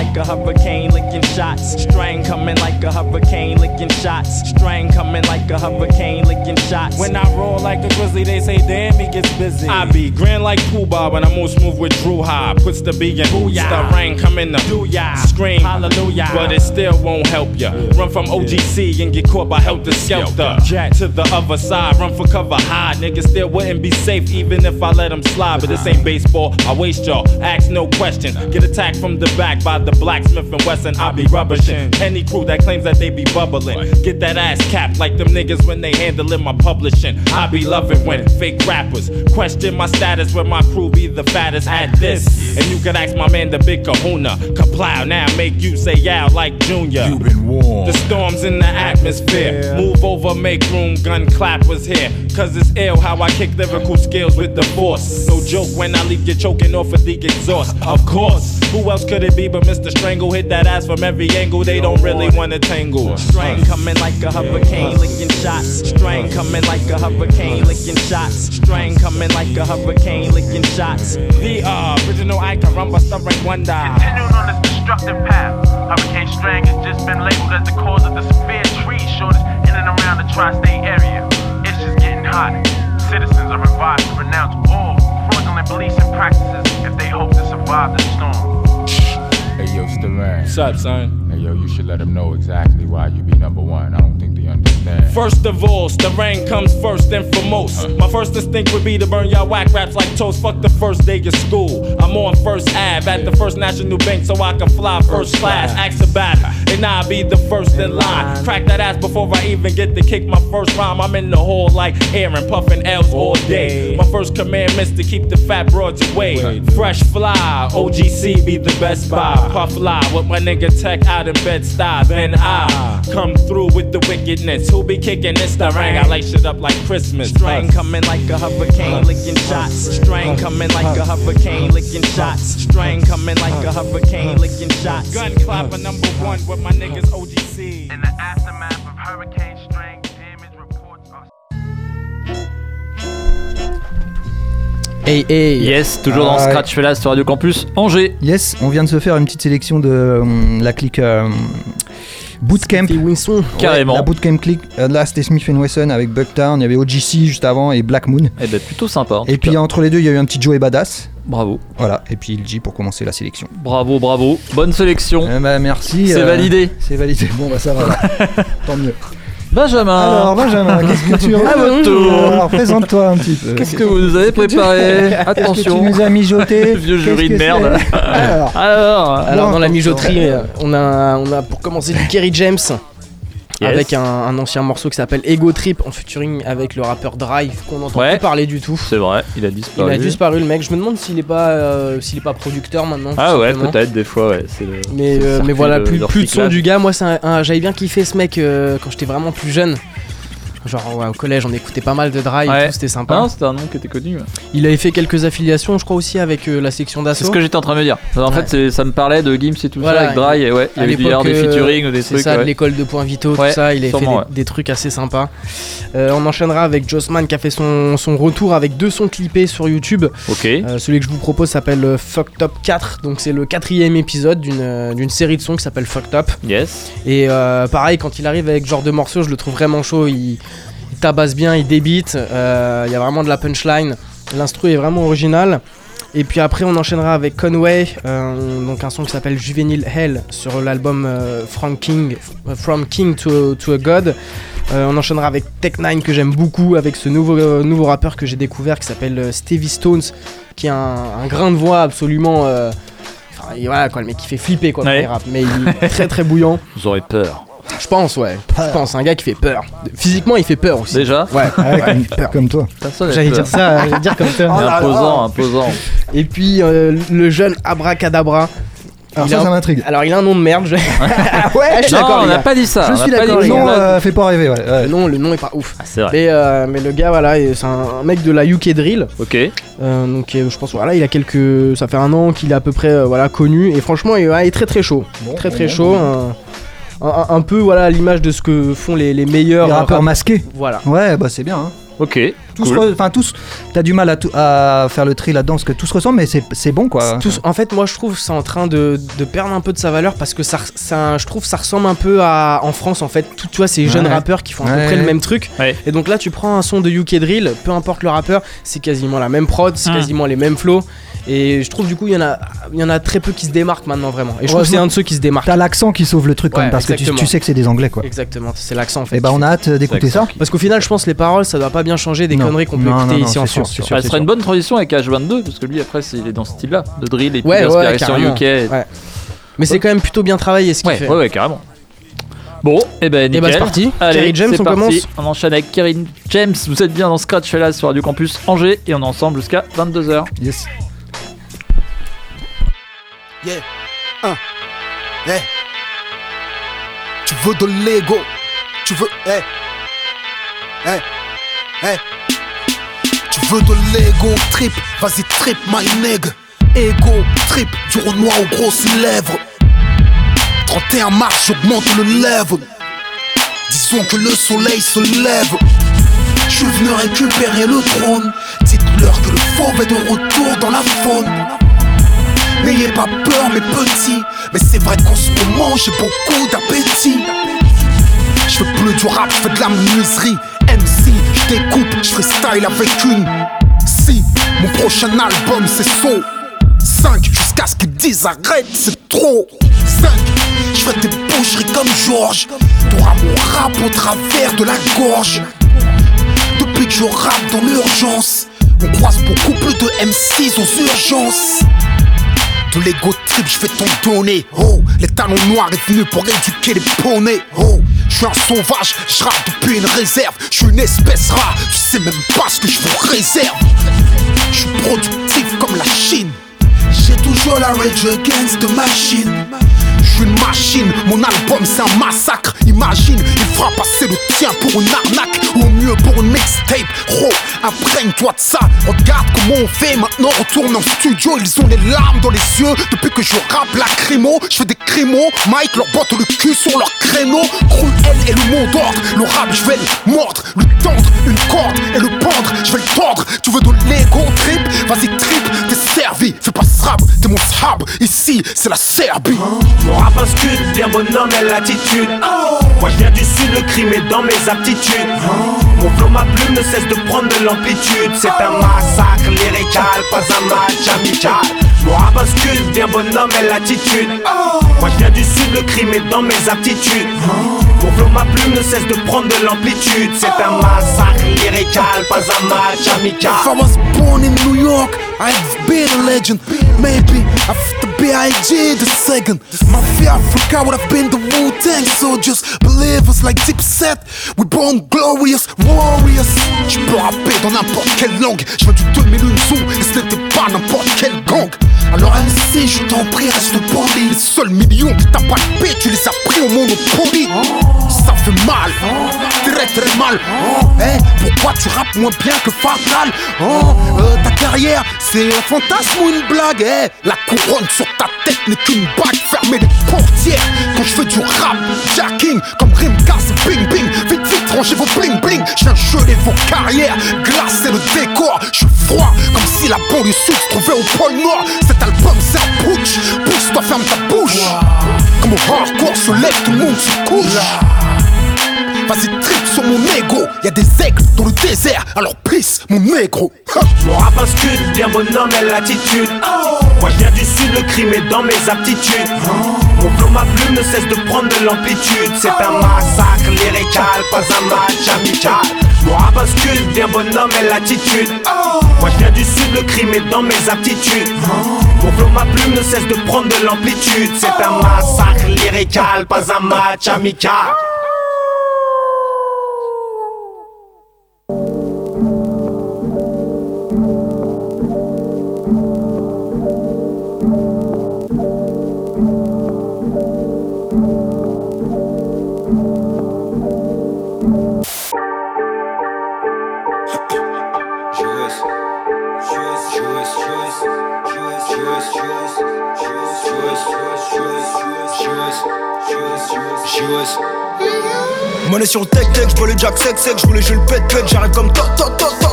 Speaker 16: like a hurricane, licking shots. Strain coming like a hurricane, licking shots. Strain coming like a hurricane, licking shots. When I roll like a grizzly, they say, damn, he gets busy. I be grand like Pooh Bah when I move smooth with Drew High. Puts the B in Booyah. The rain coming to do ya. Scream, hallelujah. But it still won't help ya. Run from OGC and get caught by Helter Skelter. Jack to the other side, run for cover high. Niggas still wouldn't be safe even if I let them slide. But this ain't baseball, I waste y'all. Ask no questions. Get attacked from the back by the blacksmith and Wesson. I be rubbishing. Any crew that claims that they be bubbling. Get that ass capped like them niggas when they handling my publishing. I be loving when fake rappers question my status when my crew be the fattest at this. And you can ask my man the big kahuna. Kaplow now make you say yow like Junior. You
Speaker 8: been warned.
Speaker 16: The storms in the atmosphere. Move over, make room, gun clap was here. Cause it's ill how I kick lyrical skills with the force. No joke when I leave you choking off of the exhaust. Of course, who else could it be but Mr. Strangle? Hit that ass from every angle, they don't really wanna tangle. Strain coming like a hurricane, licking shots. Strain coming like a hurricane, licking shots. Strain coming like a hurricane, licking shots. The uh, original icon, rumba starring wonder.
Speaker 15: Continuing on this destructive path, Hurricane Strang has just been labeled as the cause of the severe tree shortage in and around the tri-state area. It's just getting hot. Citizens are advised to renounce all fraudulent policing practices if they hope to survive the storm.
Speaker 8: Hey yo, Staran.
Speaker 16: What's up, son?
Speaker 8: Yo, you should let them know exactly why you be number one. I don't think they understand.
Speaker 16: First of all, the rain comes first and foremost. My first instinct would be to burn y'all whack raps like toast. Fuck the first day of school. I'm on First Ave at the First National Bank so I can fly first class. Axe a battle, and I'll be the first in line. Crack that ass before I even get to kick my first rhyme. I'm in the hall like Aaron, puffing L's all day. My first commandment's to keep the fat broads away. Fresh fly, OGC be the best buy. Puff lie with my nigga Tech out in bed style. Then I come through with the wickedness. Who be kicking this? The ring. I light shit up like Christmas. Strain coming like a hurricane, licking shots. Strain coming like a hurricane, licking shots. Strain coming like a hurricane, licking shots. Gun clapper number one with my niggas OGC.
Speaker 15: In the aftermath of Hurricane
Speaker 5: Hey, hey.
Speaker 4: Yes, toujours dans
Speaker 6: Ah, ouais.
Speaker 4: Scratch sur Radio Campus Angers.
Speaker 6: Yes, on vient de se faire une petite sélection de hum, la clique euh, Bootcamp.
Speaker 4: Carrément.
Speaker 6: la Bootcamp clique. Euh, là, c'était Smith Wesson avec Bucktown. Il y avait OGC juste avant et Black Moon.
Speaker 4: Eh ben, plutôt sympa.
Speaker 6: Et puis
Speaker 4: cas.
Speaker 6: entre les deux, il y a eu un petit Joey Badass.
Speaker 4: Bravo.
Speaker 6: Voilà. Et puis LG pour commencer la sélection.
Speaker 4: Bravo, bravo. Bonne sélection.
Speaker 6: Eh ben, merci.
Speaker 4: C'est
Speaker 6: euh,
Speaker 4: validé.
Speaker 6: C'est validé. Bon, bah ça va. *laughs* Tant mieux.
Speaker 4: Benjamin.
Speaker 6: Alors, Benjamin, qu'est-ce que tu *laughs*
Speaker 4: À votre tour.
Speaker 6: Alors, présente-toi un petit peu.
Speaker 4: Qu'est-ce que vous nous avez préparé
Speaker 6: Qu'est-ce que
Speaker 4: Attention.
Speaker 6: tu nous as mijoté *laughs*
Speaker 4: Vieux jury de merde.
Speaker 6: Alors,
Speaker 4: Alors,
Speaker 5: dans la
Speaker 6: attention.
Speaker 5: mijoterie, euh, on a, on a pour commencer du Kerry James.
Speaker 4: Yes.
Speaker 5: Avec un, un ancien morceau qui s'appelle Ego Trip en featuring avec le rappeur Drive qu'on n'entend
Speaker 4: Ouais.
Speaker 5: plus parler du tout.
Speaker 4: c'est vrai, il a
Speaker 5: Il
Speaker 4: disparu.
Speaker 5: a disparu le mec. Je me demande s'il est pas euh, s'il est pas producteur maintenant.
Speaker 4: Ah ouais, peut-être des fois, ouais. le-
Speaker 5: Mais, euh, mais voilà, plus,
Speaker 4: de
Speaker 5: plus de son du gars. Moi, c'est un- un- j'avais bien kiffé ce mec euh, quand j'étais vraiment plus jeune. Genre ouais, au collège, on écoutait pas mal de Drive,
Speaker 4: Ouais.
Speaker 5: tout, c'était sympa.
Speaker 4: Non, c'était un nom qui était connu. ouais.
Speaker 5: Il avait fait quelques affiliations, je crois aussi avec euh, la section
Speaker 4: C'est
Speaker 5: d'assaut.
Speaker 4: ce que j'étais en train de me dire. En fait, c'est- ça me parlait de Gims et tout
Speaker 5: Voilà,
Speaker 4: ça avec Dry et ouais, il y avait du des
Speaker 5: euh,
Speaker 4: featuring ou des
Speaker 5: c'est
Speaker 4: trucs.
Speaker 5: ça, de l'école de Point Vito,
Speaker 4: Ouais,
Speaker 5: tout ça. Il a fait des, trucs assez sympas. Euh, on enchaînera avec Jossman qui a fait son, son retour avec deux sons clippés sur YouTube.
Speaker 4: Ok.
Speaker 5: Euh, celui que je vous propose s'appelle Fucked Up 4, donc c'est le quatrième épisode d'une d'une série de sons qui s'appelle Fucked Up.
Speaker 4: Yes.
Speaker 5: Et pareil, quand il arrive avec ce genre de morceau, je le trouve vraiment chaud. Il tabasse bien, il débite. euh, Il y a vraiment de la punchline. L'instru est vraiment original. Et puis après, on enchaînera avec Conway, euh, donc un son qui s'appelle Juvenile Hell sur l'album euh, From King, From King to, to a God. Euh, on enchaînera avec Tech9 que j'aime beaucoup, avec ce nouveau, euh, nouveau rappeur que j'ai découvert qui s'appelle euh, Stevie Stones, qui a un, un grain de voix absolument. euh, enfin, voilà quoi, le mec qui fait flipper quoi quand
Speaker 4: Ouais.
Speaker 5: il rappe, mais il est très très bouillant.
Speaker 4: Vous aurez peur.
Speaker 5: Je pense, ouais. Je pense, un gars qui fait peur. Physiquement, il fait peur aussi.
Speaker 4: Déjà
Speaker 5: Ouais.
Speaker 6: Ouais, comme, comme toi.
Speaker 4: Personne n'a
Speaker 5: J'allais
Speaker 4: peur.
Speaker 5: dire ça, j'allais dire comme ça.
Speaker 4: Mais imposant, imposant.
Speaker 5: Et puis euh, le jeune Abracadabra.
Speaker 6: Alors
Speaker 5: Il
Speaker 6: ça,
Speaker 5: a
Speaker 6: ça
Speaker 5: un-
Speaker 6: m'intrigue.
Speaker 5: Alors il a un nom de merde. Je... *laughs*
Speaker 6: ouais,
Speaker 5: Ah, je suis d'accord,
Speaker 4: on n'a pas dit ça.
Speaker 5: Je
Speaker 4: on
Speaker 5: suis
Speaker 4: pas
Speaker 5: d'accord,
Speaker 4: ça.
Speaker 6: Non,
Speaker 5: gars.
Speaker 6: euh, fais pas rêver, ouais. ouais.
Speaker 5: Le nom, le nom est pas ouf.
Speaker 4: Ah, c'est vrai.
Speaker 5: Mais, euh, mais le gars, voilà, c'est un, mec de la UK Drill.
Speaker 4: Ok.
Speaker 5: Euh, donc je pense voilà, il a quelques, ça fait un an qu'il est à peu près euh, voilà connu et franchement il, ouais, il est très très chaud, très très
Speaker 6: bon,
Speaker 5: chaud. Un, un- un peu voilà à l'image de ce que font les, les meilleurs
Speaker 6: Les rappeurs
Speaker 5: rap-
Speaker 6: masqués.
Speaker 5: Voilà.
Speaker 6: Ouais, bah c'est bien. Hein.
Speaker 4: Ok.
Speaker 6: Tous,
Speaker 4: cool.
Speaker 6: enfin tous, t'as du mal à, tout- à faire le tri là-dedans parce que tout se ressemble, mais c'est c'est bon quoi.
Speaker 5: Tous- en fait, moi je trouve c'est en train de, de perdre un peu de sa valeur parce que ça, ça- je trouve ça ressemble un peu à en France en fait. Tout, tu vois, ces jeunes
Speaker 6: Ouais.
Speaker 5: rappeurs qui font à peu près le même truc.
Speaker 4: Ouais.
Speaker 5: Et donc là, tu prends un son de UK Drill, peu importe le rappeur, c'est quasiment la même prod, c'est
Speaker 4: Mm.
Speaker 5: quasiment les mêmes flows. Et je trouve du coup, il y en a, il y en a très peu qui se démarquent maintenant vraiment. Et je trouve que c'est un de ceux qui se démarque.
Speaker 6: T'as l'accent qui sauve le truc quand
Speaker 5: Ouais,
Speaker 6: même parce que tu, sais que c'est des anglais quoi.
Speaker 5: Exactement, c'est l'accent en fait.
Speaker 6: Et bah on a hâte d'écouter ça.
Speaker 5: Parce qu'au final, je pense que les paroles, ça doit pas bien changer des
Speaker 6: Non.
Speaker 5: conneries qu'on peut
Speaker 6: Non,
Speaker 5: écouter
Speaker 6: non,
Speaker 5: ici en
Speaker 6: c'est sûr,
Speaker 5: France.
Speaker 6: sûr.
Speaker 4: Bah, ce serait une bonne transition avec H22 parce que lui après c'est- il est dans ce style-là de drill et
Speaker 5: Ouais, ouais.
Speaker 4: UK.
Speaker 5: Ouais. Mais c'est quand même plutôt bien travaillé ce qu'il
Speaker 4: Ouais,
Speaker 5: fait.
Speaker 4: ouais, ouais, carrément. Bon, et ben
Speaker 5: Et
Speaker 4: nickel.
Speaker 5: bah c'est parti.
Speaker 4: Allez,
Speaker 5: Kerry James,
Speaker 4: c'est
Speaker 5: on
Speaker 4: parti.
Speaker 5: commence.
Speaker 4: On enchaîne avec Kerry James. Vous êtes bien dans Scratch là sur Radio Campus Angers et on est ensemble jusqu'à 22h.
Speaker 6: Yes.
Speaker 17: Yeah. Hein. Hey. Tu veux de l'ego? Tu veux. Hey. Hey. Hey. Tu veux de l'ego? Trip. Vas-y, trip, my nigga. Ego trip. Du noir aux grosses lèvres. 31 mars, j'augmente le level. Disons que le soleil se lève. Je suis récupérer le trône. Dites-leur que le fauve est de retour dans la faune. N'ayez pas peur mes petits. Mais c'est vrai qu'en ce moment j'ai beaucoup d'appétit. Je fais plus du rap, je fais de la menuiserie MC, je découpe, je freestyle avec une Si, mon prochain album c'est So 5, jusqu'à ce qu'ils disent arrête, c'est trop. 5, je fais des boucheries comme Georges. T'auras mon rap au travers de la gorge. Depuis que je rappe dans l'urgence On croise beaucoup plus de M6 aux urgences de l'ego trip, je vais t'en donner. Oh, les talons noirs est venu pour éduquer les poneys. Oh, je suis un sauvage, je rappe depuis une réserve. Je suis une espèce rare, tu sais même pas ce que je vous réserve. Je suis productif comme la Chine. J'ai toujours la rage against the machine. Une machine, mon album c'est un massacre. Imagine, il fera passer le tien pour une arnaque ou au mieux pour une mixtape. Gros, imprègne-toi de ça. Regarde comment on fait maintenant. Retourne en studio, ils ont les larmes dans les yeux. Depuis que je rappe la crimo, je fais des crimos. Mike leur botte le cul sur leur créneau. Cruel et le mot d'ordre. Le rap, je vais le mordre, le tendre, une corde et le pendre. Je vais le tordre. Tu veux de l'ego trip? Vas-y, trip, servi. Fais pas srab, t'es mon srab. Ici, c'est la Serbie.
Speaker 18: Mon rap inscute, bien bonhomme et l'attitude. Moi je viens du sud, le crime est dans mes aptitudes. Mon flow, ma plume ne cesse de prendre de l'amplitude. C'est un massacre lyrical, pas un match amical. Mon rap inscute, bien bonhomme et l'attitude. Moi je viens du sud, le crime est dans mes aptitudes. Mon flow, ma plume ne cesse de prendre de l'amplitude. C'est un massacre lyrical, pas un match amical.
Speaker 17: If I was born in New York, I'd be a legend. Maybe after B.I.G. the second. Mafia Africa would have been the Wu Tang soldiers. Believers like Deep Set, we born glorious warriors. Je peux rapper dans n'importe quelle langue. Je viens du 2001 et ce n'était n'importe quel gang. Alors MC, je t'en prie, reste poli. Les seuls millions que t'as pas de paix, tu les as pris au Monopoly. Ça fait mal, très très mal. Eh, pourquoi tu rappes moins bien que Fatal Oh, euh, ta carrière, c'est un fantasme ou une blague? Eh, la couronne sur ta tête n'est qu'une bague. Fermez les portières quand je fais du rap. Jacking comme Rimka, c'est bing bing. Vite vite, rangez vos bling bling. Je viens geler vos carrières, glacer le décor. Je froid comme si la banlieue se trouvait au pôle Nord. Cet album, c'est un. Pousse-toi, ferme ta bouche. Comme au hardcore se lève, tout le monde se couche. Vas-y, trip sur mon ego. Y'a des aigles dans le désert, alors mon négro.
Speaker 18: Mon rap bien bonhomme et l'attitude. Moi je viens du sud, le crime est dans mes aptitudes. Mon flow, ma plume ne cesse de prendre de l'amplitude. C'est un massacre lyrical, pas un match amical. Mon rap bien bonhomme et l'attitude. Moi je viens du sud, le crime est dans mes aptitudes. Mon flow, ma plume ne cesse de prendre de l'amplitude. C'est un massacre lyrical, pas un match amical.
Speaker 19: Monnaie sur le tech tech, j'vois le jack sec sec, j'voulais je le pète pète, j'arrive comme to to to to to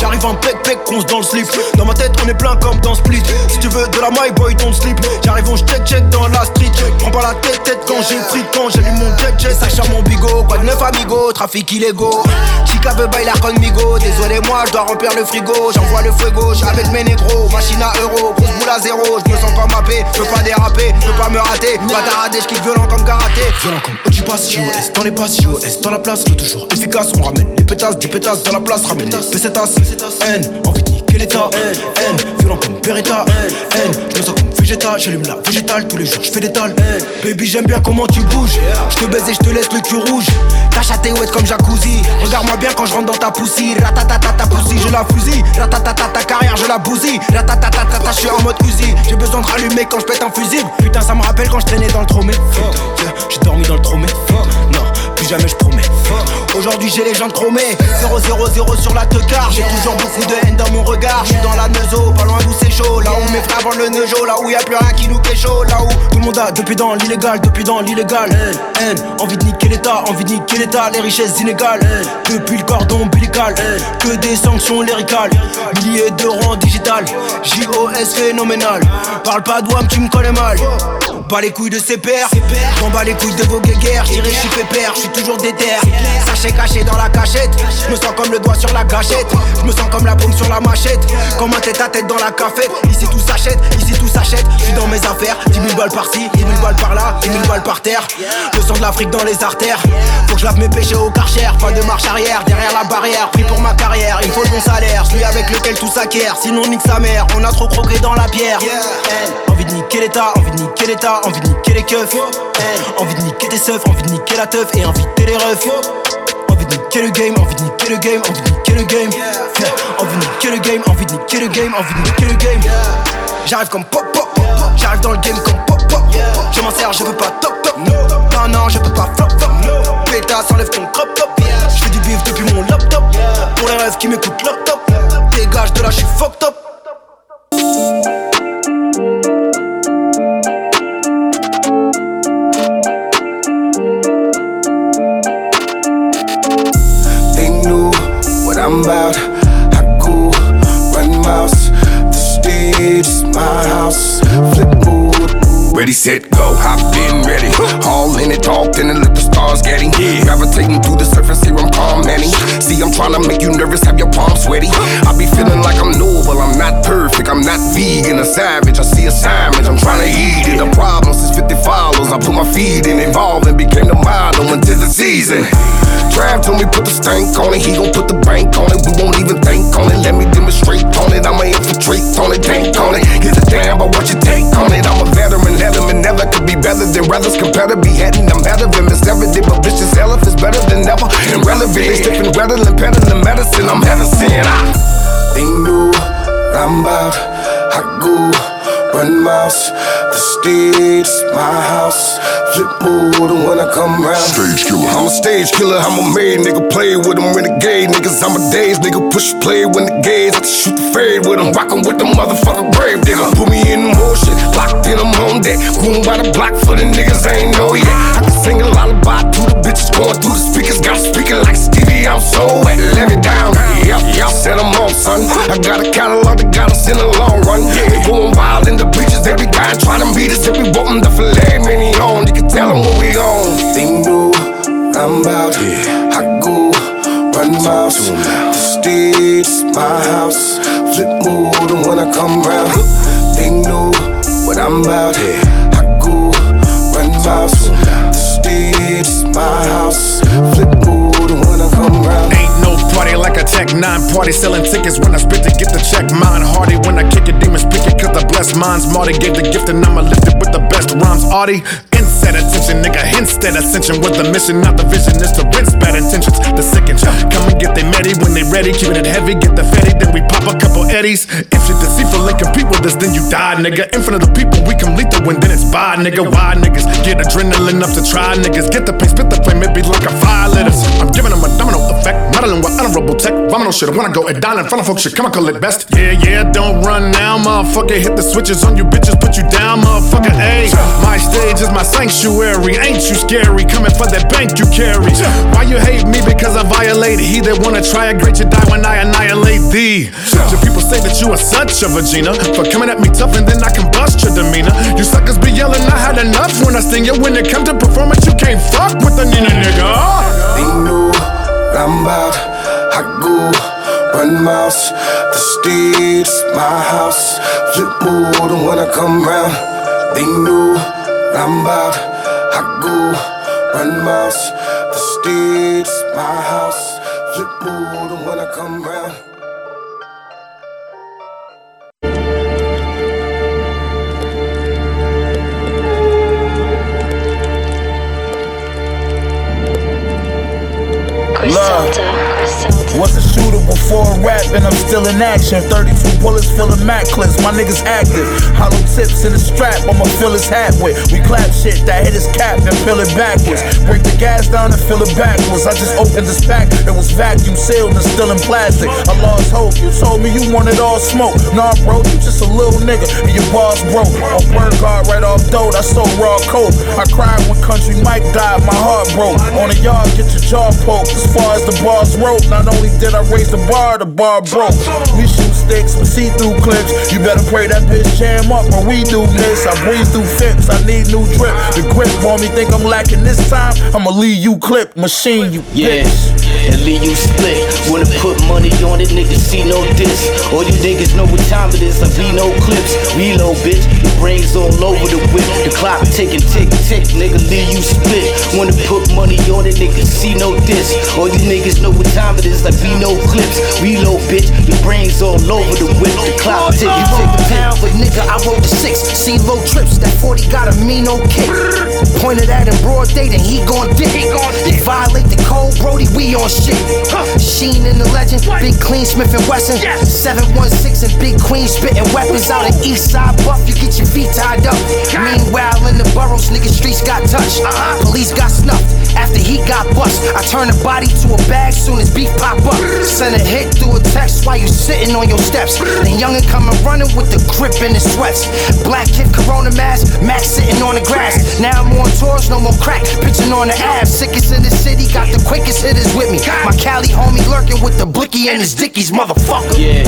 Speaker 19: J'arrive en pec pec, se dans le slip. Dans ma tête on est plein comme dans Split. Si tu veux de la my boy don't slip J'arrive on check check dans la street. Prends pas la tête tête quand j'ai pris quand j'allume mon jet jet Ça mon bigot, quoi de neuf amigo, trafic illégaux. Chica veut bailar conmigo, désolé moi je dois remplir le frigo. J'envoie le fuego, avec mes négros. Machine à euro, grosse boule à zéro. Je me sens comme AP, je peux pas déraper, je peux pas me rater. Pas t'arrader, je violent comme karaté. Violent comme tu passes US, dans les passes US Dans la place, toujours efficace, on ramène les pétasses Du pétasse dans la place, ramène les N, envie de niquer l'état. N, violent comme Beretta. N, je me sens comme végétal J'allume la végétale, tous les jours je fais des Baby j'aime bien comment tu bouges. Je te baise et je te laisse le cul rouge. Ta chatte est comme jacuzzi. Regarde-moi bien quand je rentre dans ta poussie Ratatata ta poussie, je la fusille. Ratatata ta carrière, je la bousille. Ratatata je suis en mode usine J'ai besoin de rallumer quand je pète un fusible. Putain ça me rappelle quand je traînais dans le tromé. J'ai dormi dans le tromé jamais je promets. Aujourd'hui j'ai les jambes chromées. 0-0-0 sur la teucar J'ai toujours beaucoup de haine dans mon regard. Je suis dans la neuzo, pas loin d'où c'est chaud. Là où mes frères vendent le neujo Là où y a plus rien qui nous chaud. Là où tout le monde a depuis dans l'illégal Depuis dans l'illégal. Haine, envie de niquer l'état Envie de niquer l'état, les richesses inégales. Depuis le cordon ombilical. Que des sanctions lyricales Milliers d'euros en digital. JOS phénoménal. Parle pas de WAM, tu me connais mal Pas les couilles de ses pères. J'en bats les couilles de vos guéguerres. J'irai, je suis pépère, je suis toujours déter Sachez caché dans la cachette. Je me sens comme le doigt sur la gâchette. Je me sens comme la paume sur la machette. Comme un tête à tête dans la cafette. Ici tout s'achète, ici tout s'achète. Je suis dans mes affaires. 10 000 balles par-ci, 10 000 balles par-là 10 000 balles par terre. Le sang de l'Afrique dans les artères. Faut que je lave mes péchés au karcher. Pas de marche arrière, derrière la barrière. Pris pour ma carrière, il faut le bon salaire. Celui avec lequel tout s'acquiert. Sinon nique sa mère, on a trop croqué dans la pierre. Envie de niquer l'état, envie de niquer l'état Envie de niquer les keufs Envie de niquer tes seufs, envie de niquer la teuf Et inviter les refs Envie de niquer le game, envie de niquer le game, envie de niquer le game Envie de niquer le game, envie de niquer le game, envie de niquer le game J'arrive comme pop pop, j'arrive dans le game comme pop pop Je m'en sers, je veux pas top top. Non, non, je peux pas flop flop. Pétasse, enlève ton crop top. Je fais du bif depuis mon laptop. Pour les rêves qui m'écoutent laptop. Dégage de là, je suis fucked up.
Speaker 20: I'm. I go run mouse. The stage is my house. Flip mood. Ready, set, go. Hop in, ready. All in it, talked in and let the stars get it. Gravitating through the surface, here I'm calm, Manny. See, I'm trying to make you nervous, have your palms sweaty. I be feeling like I'm noble, I'm not perfect, I'm not vegan, a savage. I see assignments, I'm trying to eat it. The problem since 50 follows, I put my feet in, evolve and became the model until the season. Trav told me put the stank on it, he gon' put the bank on it. We won't even think on it, let me demonstrate on it. I'ma infiltrate on it, tank on it. Give a damn about what you take on it. I'm a veteran, letterman, never could be better than brothers. Compare to be heading, I'm better than Miss Evident, but vicious it's better than ever. Irrelevant, they stiffin' rattling, peddling medicine. I'm sent. I, knew what I'm about. I go run mouse. The stage is my house. Flip mood when I come round. Stage killer. I'm a stage killer. I'm a made nigga. Play with them renegade niggas. I'm a days nigga. Push play when the gaze. I shoot the fade with them. Rockin' with the motherfucker grave digger. Put me in motion. Locked in, I'm on deck. Room by the block for the niggas I ain't know yet. I sing a lullaby to the bitches going through the speakers. Got speaking like Stevie. I'm so wet. Let me down. Yep, yep. Said I'm on, son. I got a catalog that got us in the long run. They going wild in the bleachers. Every guy trying to meet us. If we want them to filet many on. You can tell them what we on. They know what I'm about. I go run miles. The stage is my house. Flip mood when I come round. They know what I'm about. I go run miles. My house. Flip mood when I come round.
Speaker 21: Ain't no party like a Tech 9 party. Selling tickets when I spit to get the check. Mine hardy when I kick it. Demons pick it cause I bless minds. Marty gave the gift and I'ma lift it with the best rhymes. Artie, instead attention, nigga. Instead ascension with the mission, not the vision. Is to rinse bad intentions. The sicken. Come and get they meddy when they ready. Keeping it heavy, get the fetty. Then we pop a couple eddies. If shit deceitful and compete with us, then you die, nigga. In front of the people, we come lethal when then it's bye, nigga. Why niggas get adrenaline up to try, niggas. Get the pace, spit the flame, it be like a fire letters. I'm giving them a domino effect. Modeling with honorable tech. Vomino shit, I wanna go and down in front of folks shit. Come on, call it best. Yeah, yeah, don't run now, motherfucker. Hit the switches on you bitches, put you down, motherfucker. Hey, my stage is my sanctuary. Ain't you scary? Coming for that bank you carry. Why you hate me? Because I violated. He that wanna try a great, you die when I annihilate thee. Your people say that you are such a vagina for coming at me tough and then I can bust your demeanor. You suckers be yelling, I had enough when I sing it. When it come to performance, you can't fuck with a Nina nigga.
Speaker 20: About. I go run mouse. The stage is my house. Flip mood when I come round. They know what I'm about. I go run mouse. The stage is my house. Flip mood when I come round.
Speaker 10: Love. Was a shooter before rap and I'm still in action. 32 bullets filling Mac clips, my niggas active. Hollow tips in the strap, I'ma fill his hat with. We clap shit that hit his cap and fill it backwards. Break the gas down and fill it backwards. I just opened this pack, it was vacuum sealed and still in plastic. I lost hope, you told me you wanted all smoke. Nah, bro, you just a little nigga and your balls broke. On bird guard right off dope, I sold raw coke. I cried when Country Mike died, my heart broke. On the yard, get your jaw poked. As far as the bars rope, not only did I raise the bar, the bar broke. We shoot sticks with see-through clips. You better pray that bitch jam up when we do this. I breeze through fits, I need new drip. The grip on me think I'm lacking this time. I'ma leave you clip, machine you
Speaker 22: Yeah,
Speaker 10: bitch.
Speaker 22: and you split. Wanna put money on it, niggas see no diss. All you niggas know what time it is, like we no clips. Reload, bitch, your brains all over the whip. The clock ticking, tick, tick, nigga, leave you split. Wanna put money on it, niggas see no diss. All you niggas know what time it is, like we no clips. Reload, bitch, your brains all over the whip. The clock ticking,
Speaker 23: You
Speaker 22: tick, tick.
Speaker 23: pound, but nigga, I rolled the six. See low trips, that 40 got a mean okay. Pointed at him broad day, then he gon' dick. He gon' violate the code, Brody, we on shit. Sheen and the legend, Big Clean Smith and Wesson. 716 and Big Queen spitting weapons out of East Side Buff. You get your feet tied up. Meanwhile, in the boroughs, nigga, streets got touched. Uh-huh. Police got snuffed after he got bust. I turn the body to a bag soon as beef pop up. Send a hit through a text while you sitting on your steps. Then youngin' coming running with the grip in his sweats. Black kid Corona mask, Max sitting on the grass. Now I'm on tours, no more crack, pitching on the abs. Sickest in the city, got the quickest hitters with me. My Cali homie lurking with the blicky and his dickies, motherfucker.
Speaker 22: Yeah,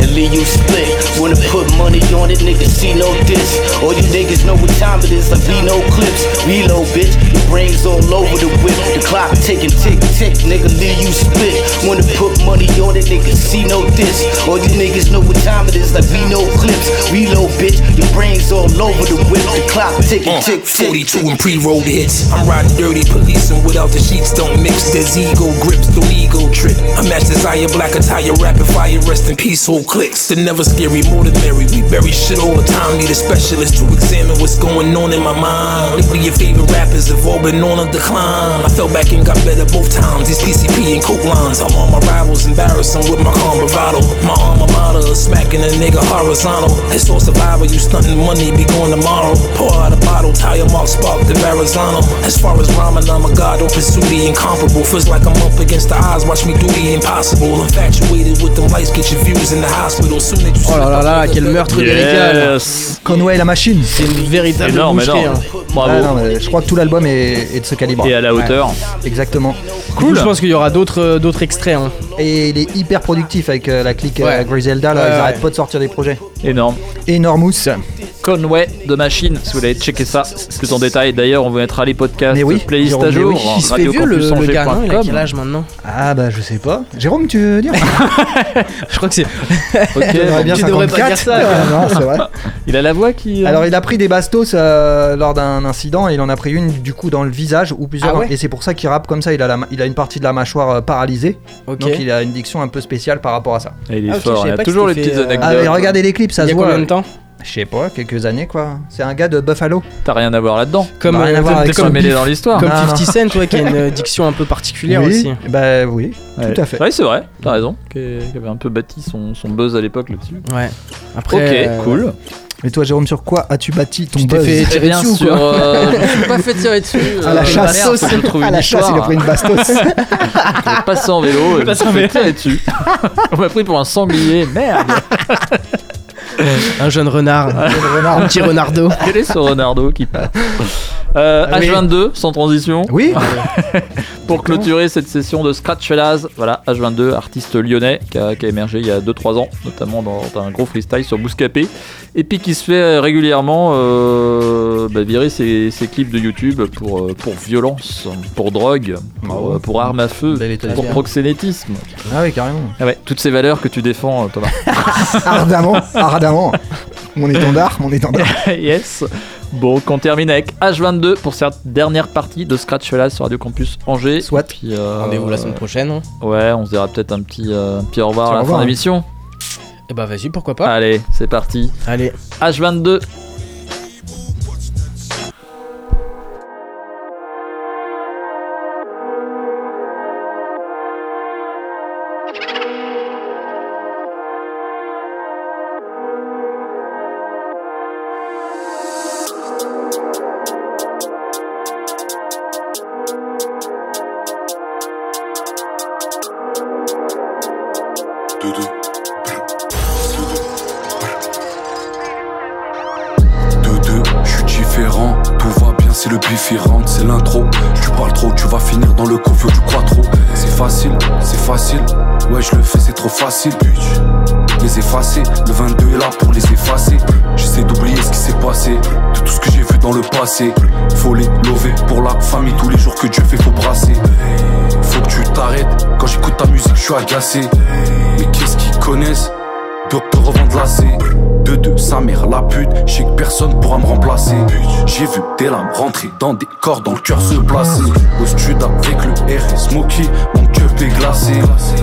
Speaker 22: and leave you split. Wanna put money on it, niggas see no diss. All you niggas know what time it is, like we no clips. Reload, bitch, brains all over the whip. The clock ticking, tick, tick, nigga, leave you split. Wanna put money on it, niggas see no diss. All you niggas know what time it is, like we no clips. Reload, bitch, your brains all over the whip. The clock ticking,
Speaker 24: Uh,
Speaker 22: tick, tick.
Speaker 24: 42 and pre-rolled hits. I'm riding dirty, policing without the sheets don't mix. There's ego grips, the ego trip. I match desire, black attire, rapid fire, rest in peace, whole clicks. They're never scary, more than merry. We bury shit all the time. Need a specialist to examine what's going on in my mind. Lately, your favorite rappers all been on a decline. I fell back and got better both times. These PCP and coke lines. I'm on my rivals, embarrassing with my calm bravado. My alma mater, smacking a nigga horizontal. It's all survivor, you stunting money, be gone tomorrow. Pour out a bottle, tire mark spark the Verrazano. As far as rhyming, I'm a god, don't pursue the incomparable. Feels like I'm up against the odds, watch me do the impossible. Infatuated with them lights, get your views in the hospital. Soon as you
Speaker 5: Oh là là là, quel meurtre.
Speaker 4: Yes.
Speaker 6: Conway la machine.
Speaker 5: C'est une véritable
Speaker 4: Énorme,
Speaker 5: boucherie,
Speaker 4: énorme.
Speaker 5: hein.
Speaker 4: Bravo.
Speaker 6: Ah non, mais je crois que tout l'album est, est de ce calibre.
Speaker 4: Et à la hauteur.
Speaker 6: Ouais, exactement.
Speaker 5: Coup, je pense qu'il y aura d'autres euh, d'autres extraits. hein.
Speaker 6: Et il est hyper productif avec euh, la clique euh,
Speaker 5: Ouais.
Speaker 6: Griselda, là,
Speaker 5: Ouais,
Speaker 6: ils
Speaker 5: ouais.
Speaker 6: arrêtent pas de sortir des projets.
Speaker 4: Énorme.
Speaker 6: Énormous.
Speaker 4: Conway de Machine, si vous voulez checker ça, c'est en détail. D'ailleurs, on vous mettra les podcasts,
Speaker 6: Mais oui,
Speaker 4: playlist
Speaker 6: Jérôme,
Speaker 4: à
Speaker 6: mais
Speaker 4: jour.
Speaker 6: oui.
Speaker 5: Il se fait vieux le, le gars, non Il a quel âge maintenant?
Speaker 6: Ah bah je sais pas. Jérôme, tu veux dire? *laughs*
Speaker 5: Je crois que c'est. *laughs*
Speaker 4: Ok,
Speaker 6: J'aimerais bien
Speaker 5: tu devrais pas
Speaker 6: 54.
Speaker 5: dire ça. *laughs*
Speaker 6: Non, c'est vrai.
Speaker 4: Il a la voix qui. euh,
Speaker 6: Alors il a pris des bastos euh, lors d'un incident et il en a pris une du coup dans le visage ou plusieurs
Speaker 5: Ah ouais?
Speaker 6: Et c'est pour ça qu'il rappe comme ça. Il a, la, ma- il a une partie de la mâchoire euh, paralysée, donc il a une diction un peu spéciale par rapport à ça.
Speaker 4: il est
Speaker 5: Ah,
Speaker 4: fort, il y a toujours les petites anecdotes.
Speaker 6: Ah, et regardez les clips, ça
Speaker 5: Il y
Speaker 6: se
Speaker 5: a
Speaker 6: voit.
Speaker 5: combien de temps?
Speaker 6: Je sais pas, quelques années quoi. C'est un gars de Buffalo.
Speaker 4: T'as rien à voir là-dedans.
Speaker 5: Comme,
Speaker 6: rien
Speaker 5: euh,
Speaker 6: à voir avec
Speaker 5: comme
Speaker 4: mêlé dans l'histoire.
Speaker 5: Comme
Speaker 6: Non,
Speaker 5: 50 Cent, ouais, qui a une *laughs* euh, diction un peu particulière
Speaker 6: oui,
Speaker 5: aussi.
Speaker 6: Bah oui,
Speaker 4: Ouais.
Speaker 6: tout à fait.
Speaker 4: Ouais, c'est vrai, t'as raison. Qui avait un peu bâti son, son buzz à l'époque là-dessus.
Speaker 5: Ouais. Après.
Speaker 4: Ok,
Speaker 5: euh,
Speaker 4: cool.
Speaker 6: Et toi Jérôme, sur quoi as-tu bâti ton
Speaker 5: Tu t'es
Speaker 6: buzz
Speaker 5: fait
Speaker 4: Eh
Speaker 5: tirer
Speaker 4: bien
Speaker 5: dessus ou
Speaker 4: sûr,
Speaker 5: quoi
Speaker 4: euh, *laughs* je me suis pas fait tirer dessus.
Speaker 6: À la
Speaker 4: euh,
Speaker 6: chasse,
Speaker 4: merde, *laughs*
Speaker 6: à la chasse, il a pris une bastos.
Speaker 4: Je passe en vélo, je me suis fait
Speaker 5: vélo.
Speaker 4: tirer dessus. On m'a pris pour un sanglier, merde.
Speaker 5: Un jeune renard. Un petit renardo.
Speaker 4: Quel est ce Renardo qui passe? Euh,
Speaker 5: Ah oui.
Speaker 4: H22, sans transition.
Speaker 6: Oui. *laughs*
Speaker 4: Pour clôturer cette session de Scratch Fellas, voilà, H22, artiste lyonnais qui a, qui a émergé il y a 2-3 ans, notamment dans, dans un gros freestyle sur Bouscapé, et puis qui se fait euh, régulièrement euh, bah, virer ses, ses clips de YouTube pour, euh, pour violence, pour drogue, pour, euh, pour armes à feu, pour proxénétisme.
Speaker 6: Ah oui, carrément.
Speaker 4: Ah ouais, toutes ces valeurs que tu défends, euh, Thomas. *laughs*
Speaker 6: ardemment, ardemment. Mon étendard, mon étendard. *laughs*
Speaker 4: yes. Bon, on termine avec H22 pour cette dernière partie de Scratch Fellas sur Radio Campus Angers.
Speaker 6: Soit.
Speaker 4: Puis, euh,
Speaker 5: Rendez-vous la semaine prochaine. hein.
Speaker 4: Ouais, on se dira peut-être un petit, euh, un petit au revoir à la fin
Speaker 6: hein.
Speaker 4: d'émission.
Speaker 5: Et bah vas-y, pourquoi pas.
Speaker 4: Allez, c'est parti.
Speaker 5: Allez.
Speaker 4: H22.
Speaker 25: Des lames rentrer dans des corps Dans le cœur se placer Au stud avec le RS Smokey Mon cup est glacé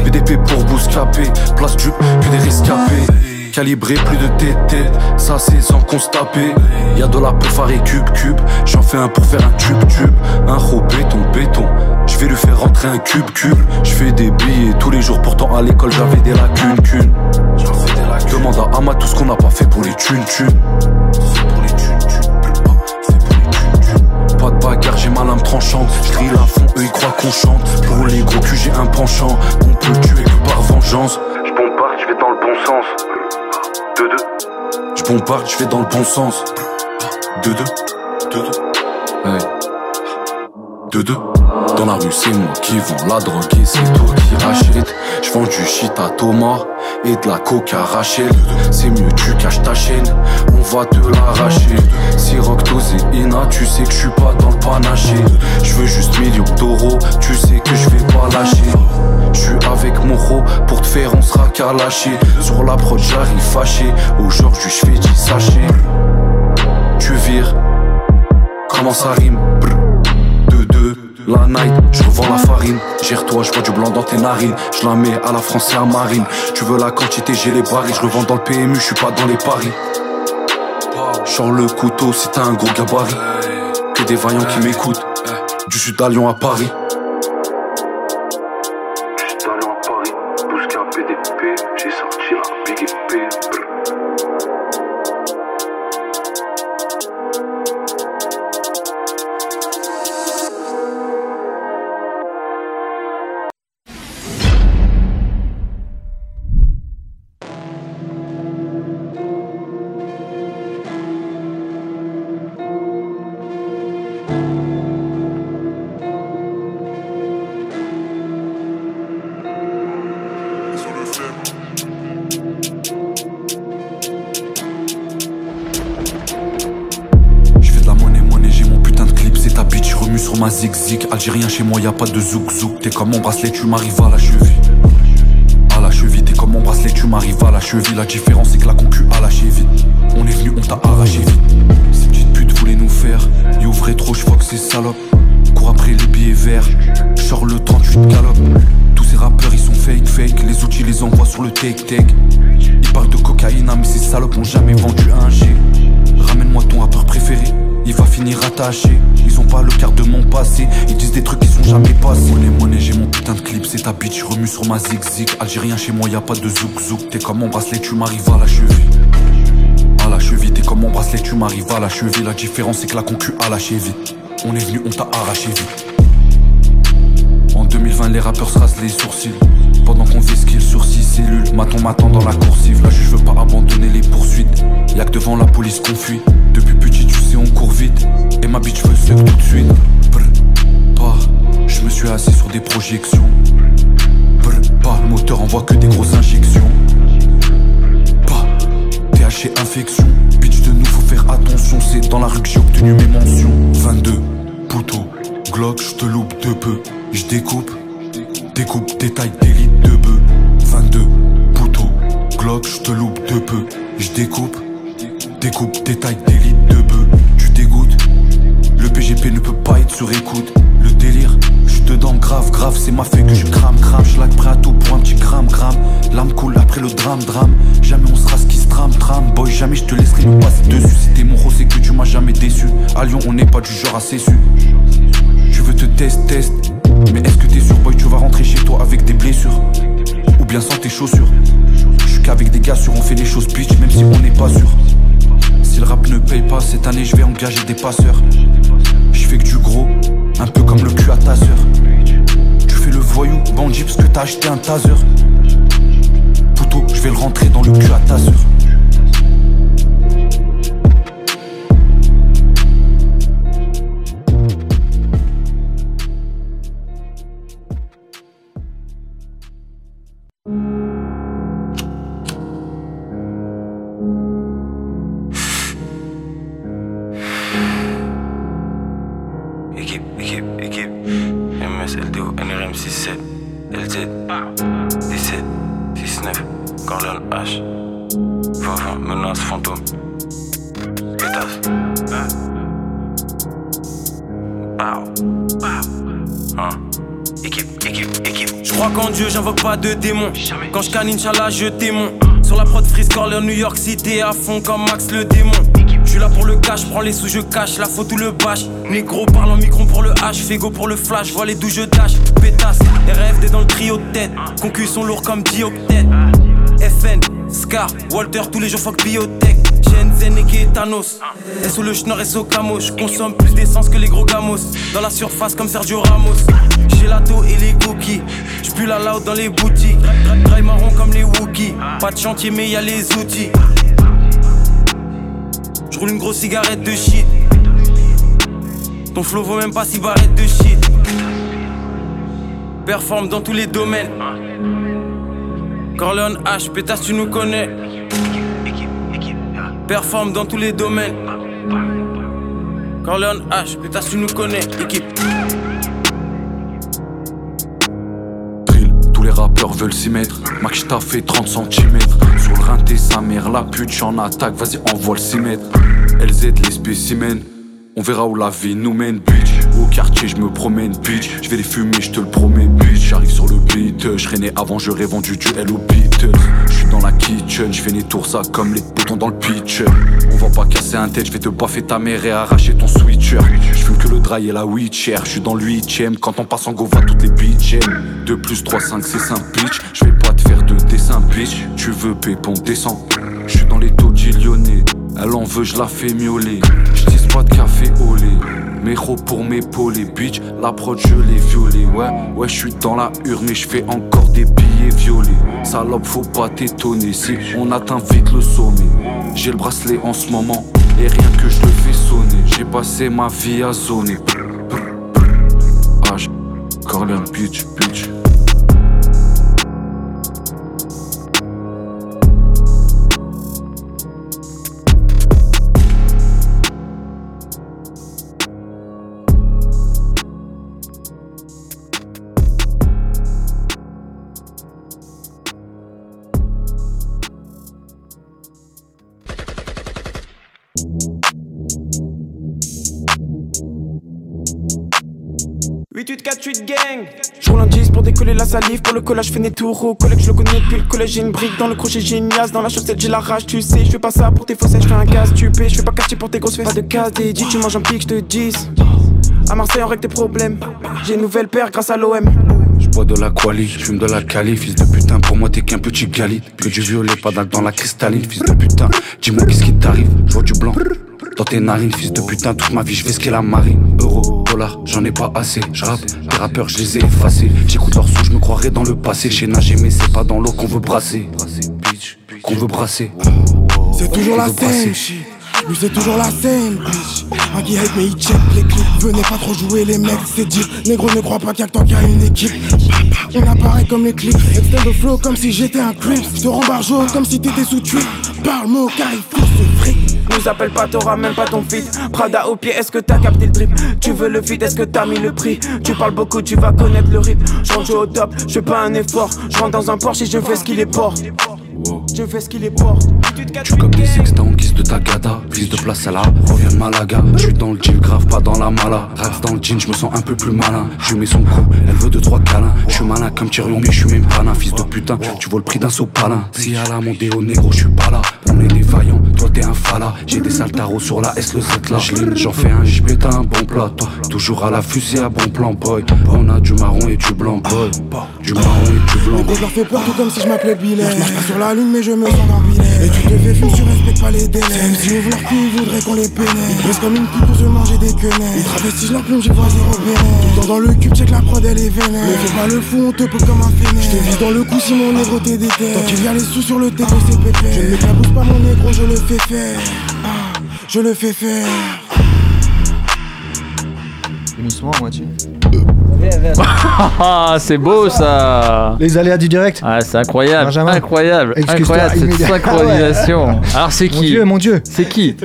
Speaker 25: BDP pour Bouscapé Place du que des rescapés calibré, plus de tête, ça c'est sans constater. Y a de la peau et cube cube, j'en fais un pour faire un tube tube, un gros béton béton. Je vais lui faire rentrer un cube cube. Je fais des billets tous les jours, pourtant à l'école j'avais des lacunes cune. Demande à Ama tout ce qu'on n'a pas fait pour les thunes thunes. Bagarre, j'ai ma lame tranchante. Je la fond, eux ils croient qu'on chante. Pour les gros culs, j'ai un penchant. On peut tuer que par vengeance.
Speaker 26: Je bombarde, je vais dans le bon sens. Deux deux.
Speaker 25: Je bombarde, je vais dans le bon sens. Deux deux. Deux deux. Hey. Deux deux. Dans la rue, c'est moi qui vends la drogue et c'est toi qui rachète. Je vends du shit à Thomas et de la coca Rachel. C'est mieux, tu caches ta chaîne, on va te l'arracher. Si Roctose et Ina, tu sais que je suis pas dans le panaché. Je veux juste millions d'euros, tu sais que je vais pas lâcher. Je suis avec Moro, pour te faire on sera qu'à lâcher. Sur la prod, j'arrive fâché. Aujourd'hui, je fais 10 sachets. Tu vires, comment ça rime? La night, je revends la farine. Gère-toi, je vois du blanc dans tes narines. Je la mets à la et à Marine. Tu veux la quantité, j'ai les barils. Je revends dans le PMU, je suis pas dans les paris. Genre le couteau si t'as un gros gabarit. Que des vaillants qui m'écoutent. Du sud à Lyon à Paris. Algérien chez moi, y a pas de zouk zouk. T'es comme mon bracelet, tu m'arrives à la cheville. À la cheville, t'es comme mon bracelet, tu m'arrives à la cheville. La différence, c'est que la concu a lâché vite. On est venu, on t'a arraché vite. Ces petites putes voulaient nous faire. Y ouvrait trop, j'vois que c'est salope. Cours après les billets verts. Sors le 38 galope. Tous ces rappeurs, ils sont fake, fake. Les outils, les envoient sur le take-take. Ils parlent de cocaïne, mais ces salopes ont jamais vendu un G. Ramène-moi ton rappeur préféré, il va finir attaché. Ils ont pas le quart de mon passé, ils disent des trucs qui sont jamais passés. Monnaie, monnaie, j'ai mon putain de clip, c'est ta bitch, remue sur ma zig-zig. Algérien chez moi, y a pas de zouk zouk. T'es comme mon bracelet, tu m'arrives à la cheville. À la cheville, t'es comme mon bracelet, tu m'arrives à la cheville. La différence, c'est que la concu a lâché vite. On est venu, on t'a arraché vite. En 2020, les rappeurs se rasent les sourcils. Pendant qu'on fait skill sur 6 cellules, maton m'attend dans la coursive. Là, je veux pas abandonner les poursuites. Y'a que devant la police qu'on fuit. Depuis on court vite. Et ma bitch veut seul tout de suite. Brr, pas. Je me suis assis sur des projections. Brr, pas. Le moteur envoie que des grosses injections. Pas. THC infection. Bitch de nous, faut faire attention. C'est dans la rue que j'ai obtenu mes mentions. 22. Poutot. Glock, je te loupe de peu. Je découpe. Découpe, détail, d'élite de bœuf 22, poutot, Glock, je te loupe de peu Je découpe, découpe, détail, d'élite de pas être sur écoute. Le délire, je suis dedans grave, grave C'est ma feuille que je crame, crame. Je prêt à tout pour un petit gramme, gramme L'âme coule après le drame, drame. Jamais on sera ce qui se trame, trame. Boy, jamais je te laisserai me passer dessus. Si t'es mon rose, c'est que tu m'as jamais déçu. À Lyon, on n'est pas du genre à cessu Tu veux te test, test. Mais est-ce que t'es sûr, boy, tu vas rentrer chez toi avec des blessures? Ou bien sans tes chaussures? Je suis qu'avec des gars sûrs, on fait les choses bitch, même si on n'est pas sûr. Si le rap ne paye pas, cette année je vais engager des passeurs. Je fais que du gros, un peu comme le cul à ta sœur. Tu fais le voyou, bandit, parce que t'as acheté un taser. Poutot, je vais le rentrer dans le cul à ta sœur.
Speaker 27: Quand je canne, Inch'Allah, je démon. Sur la prod Freeze Corleone, New York City à fond comme Max le démon. Je suis là pour le cash, prends les sous, je cache, la faute ou le bâche. Négro parle en micron pour le H, Fego pour le flash, vois les d'où je dash. Pétasse, RFD dans le trio de tête. Concus sont lourds comme dioctète. FN, Scar, Walter, tous les jours fuck biotech. Et sous le schnorr et sous camo, je consomme plus d'essence que les gros gamos. Dans la surface comme Sergio Ramos. La et les cookies. J'pue la loud dans les boutiques. Dry marron comme les Wookiees. Pas de chantier, mais y a les outils. J'roule une grosse cigarette de shit. Ton flow vaut même pas six barrettes de shit. Performe dans tous les domaines. Corleone H, pétasse, tu nous connais. Performe dans tous les domaines. Corleone H, pétasse, tu nous connais. Équipe.
Speaker 25: Drill, tous les rappeurs veulent s'y mettre. Max, t'as fait 30 cm. Sur le rinté, sa mère, la pute, j'en attaque, vas-y, envoie le 6 mètres. LZ, les spécimens. On verra où la vie nous mène, bitch. Au quartier, je me promène, bitch. Je vais les fumer, je te le promets, bitch. J'arrive sur le beat, je né avant, j'aurais vendu du au Beatles. Je suis dans la kitchen, je fais des tours ça comme les boutons dans le pitch. On va pas casser un tête, je vais te baffer ta mère et arracher ton switcher. Je fume que le dry et la Witcher. Je suis dans le 8ème, quand on passe en go, va toutes les bitches. 2 plus 3, 5, c'est 5 bitch. Je vais pas te faire de dessin, bitch. Tu veux pépon, descend. Je suis dans les taux lyonnais. Elle en veut, je la fais miauler. J'dis pas de café au lait. Méro pour m'épauler, bitch. La prod, je l'ai violée. Ouais, ouais, je suis dans la urne, mais je fais encore des Salope, faut pas t'étonner si on atteint vite le sommet. J'ai le bracelet en ce moment et rien que je le fais sonner. J'ai passé ma vie à zoner. H, Corleone Beach. 4-8
Speaker 28: gang. J'roule un 10 pour décoller la salive. Pour le collage, fais tours au collège. Je le connais depuis le collège. J'ai une brique dans le crochet, j'ai une. Dans la chaussette, j'ai la rage. Tu sais, je fais pas ça pour tes faussettes. Je fais un gaz tu paies. Je fais pas quartier pour tes grosses fesses. Pas de casse, des tu manges un pic, je te dis. À Marseille, on règle tes problèmes. J'ai une nouvelle paire grâce à l'OM.
Speaker 25: J'bois de la quali, j'fume de la cali, fils de putain, pour moi t'es qu'un petit galit. Que du violet, pas dans la cristalline, fils de putain, dis-moi qu'est-ce qui t'arrive, j'vois du blanc, dans tes narines, fils de putain, toute ma vie je fais ce qu'est la marine. Euro, dollar, j'en ai pas assez. Je rappe, les rappeurs, je les ai effacés. J'écoute leurs sous, je me croirais dans le passé. Chez nager, mais c'est pas dans l'eau qu'on veut brasser. Qu'on veut brasser.
Speaker 28: C'est toujours la scène, lui c'est toujours la scène, bitch. Un qui hate mais il check les clips. Venez pas trop jouer les mecs, c'est dit. Négro ne crois pas qu'il y a que toi qui a une équipe. On apparaît comme les clips. Extend le flow comme si j'étais un creep. Je te rends barjo comme si t'étais sous tuile. Parle mot car il faut ce fric. Nous appelle pas, t'auras même pas ton fit. Prada au pied, est-ce que t'as capté le drip Tu veux le vide, est-ce que t'as mis le prix? Tu parles beaucoup, tu vas connaître le rip. J'rentre au top, je fais pas un effort. Je rentre dans un Porsche et je fais ce qu'il est Je fais ce qu'il est porte.
Speaker 25: Tu comme des sexta en guise de tagada. Prise de place à la revient de Malaga. Je suis dans le jean, grave pas dans la mala. Rats dans le jean, je me sens un peu plus malin. Je mets son cou, elle veut deux trois câlins. Je suis malin comme Tyrion, mais je suis même pas un fils de putain. Tu vaux le prix d'un sopalin. Si à la montée au négro, je suis pas là. On est des vaillants, toi t'es un fala. J'ai des saltaros sur la S, le Z là. J'en fais un, j'y pète un bon plat. Toi, toujours à la fusée, à bon plan, boy. On a du marron et du blanc, boy. Du marron et du blanc.
Speaker 28: Je leur fais peur tout comme si je m'appelais Billet. Je marche pas sur la lune, mais je me sens dans Billet. Et tu te fais fumer, tu respectes pas les délais. Même si ouvre leur cul, ils voudraient qu'on les pénètre. Ils comme une pute pour se manger des quenelles. Ils travestissent leur plume, j'ai vois zéro bénin. Tout le temps dans le cul, check la prod, elle est vénère. Mais fais pas le fou, on te peut comme un fainéant. Je te vise dans le cou si mon négro t'es déterre. Tant qu'il y a les sous sur le TP, c'est pépère. Je ne m'éclabousse pas mon négro, je le fais faire. Ah, je le fais faire.
Speaker 6: Gémissement à moitié.
Speaker 4: Ah, c'est beau ça
Speaker 6: Les aléas du direct
Speaker 4: Ah, c'est incroyable,
Speaker 6: Benjamin.
Speaker 4: incroyable, incroyable cette
Speaker 6: immédiat-
Speaker 4: synchronisation. Alors c'est
Speaker 6: Mon
Speaker 4: qui
Speaker 6: dieu, mon dieu
Speaker 4: C'est qui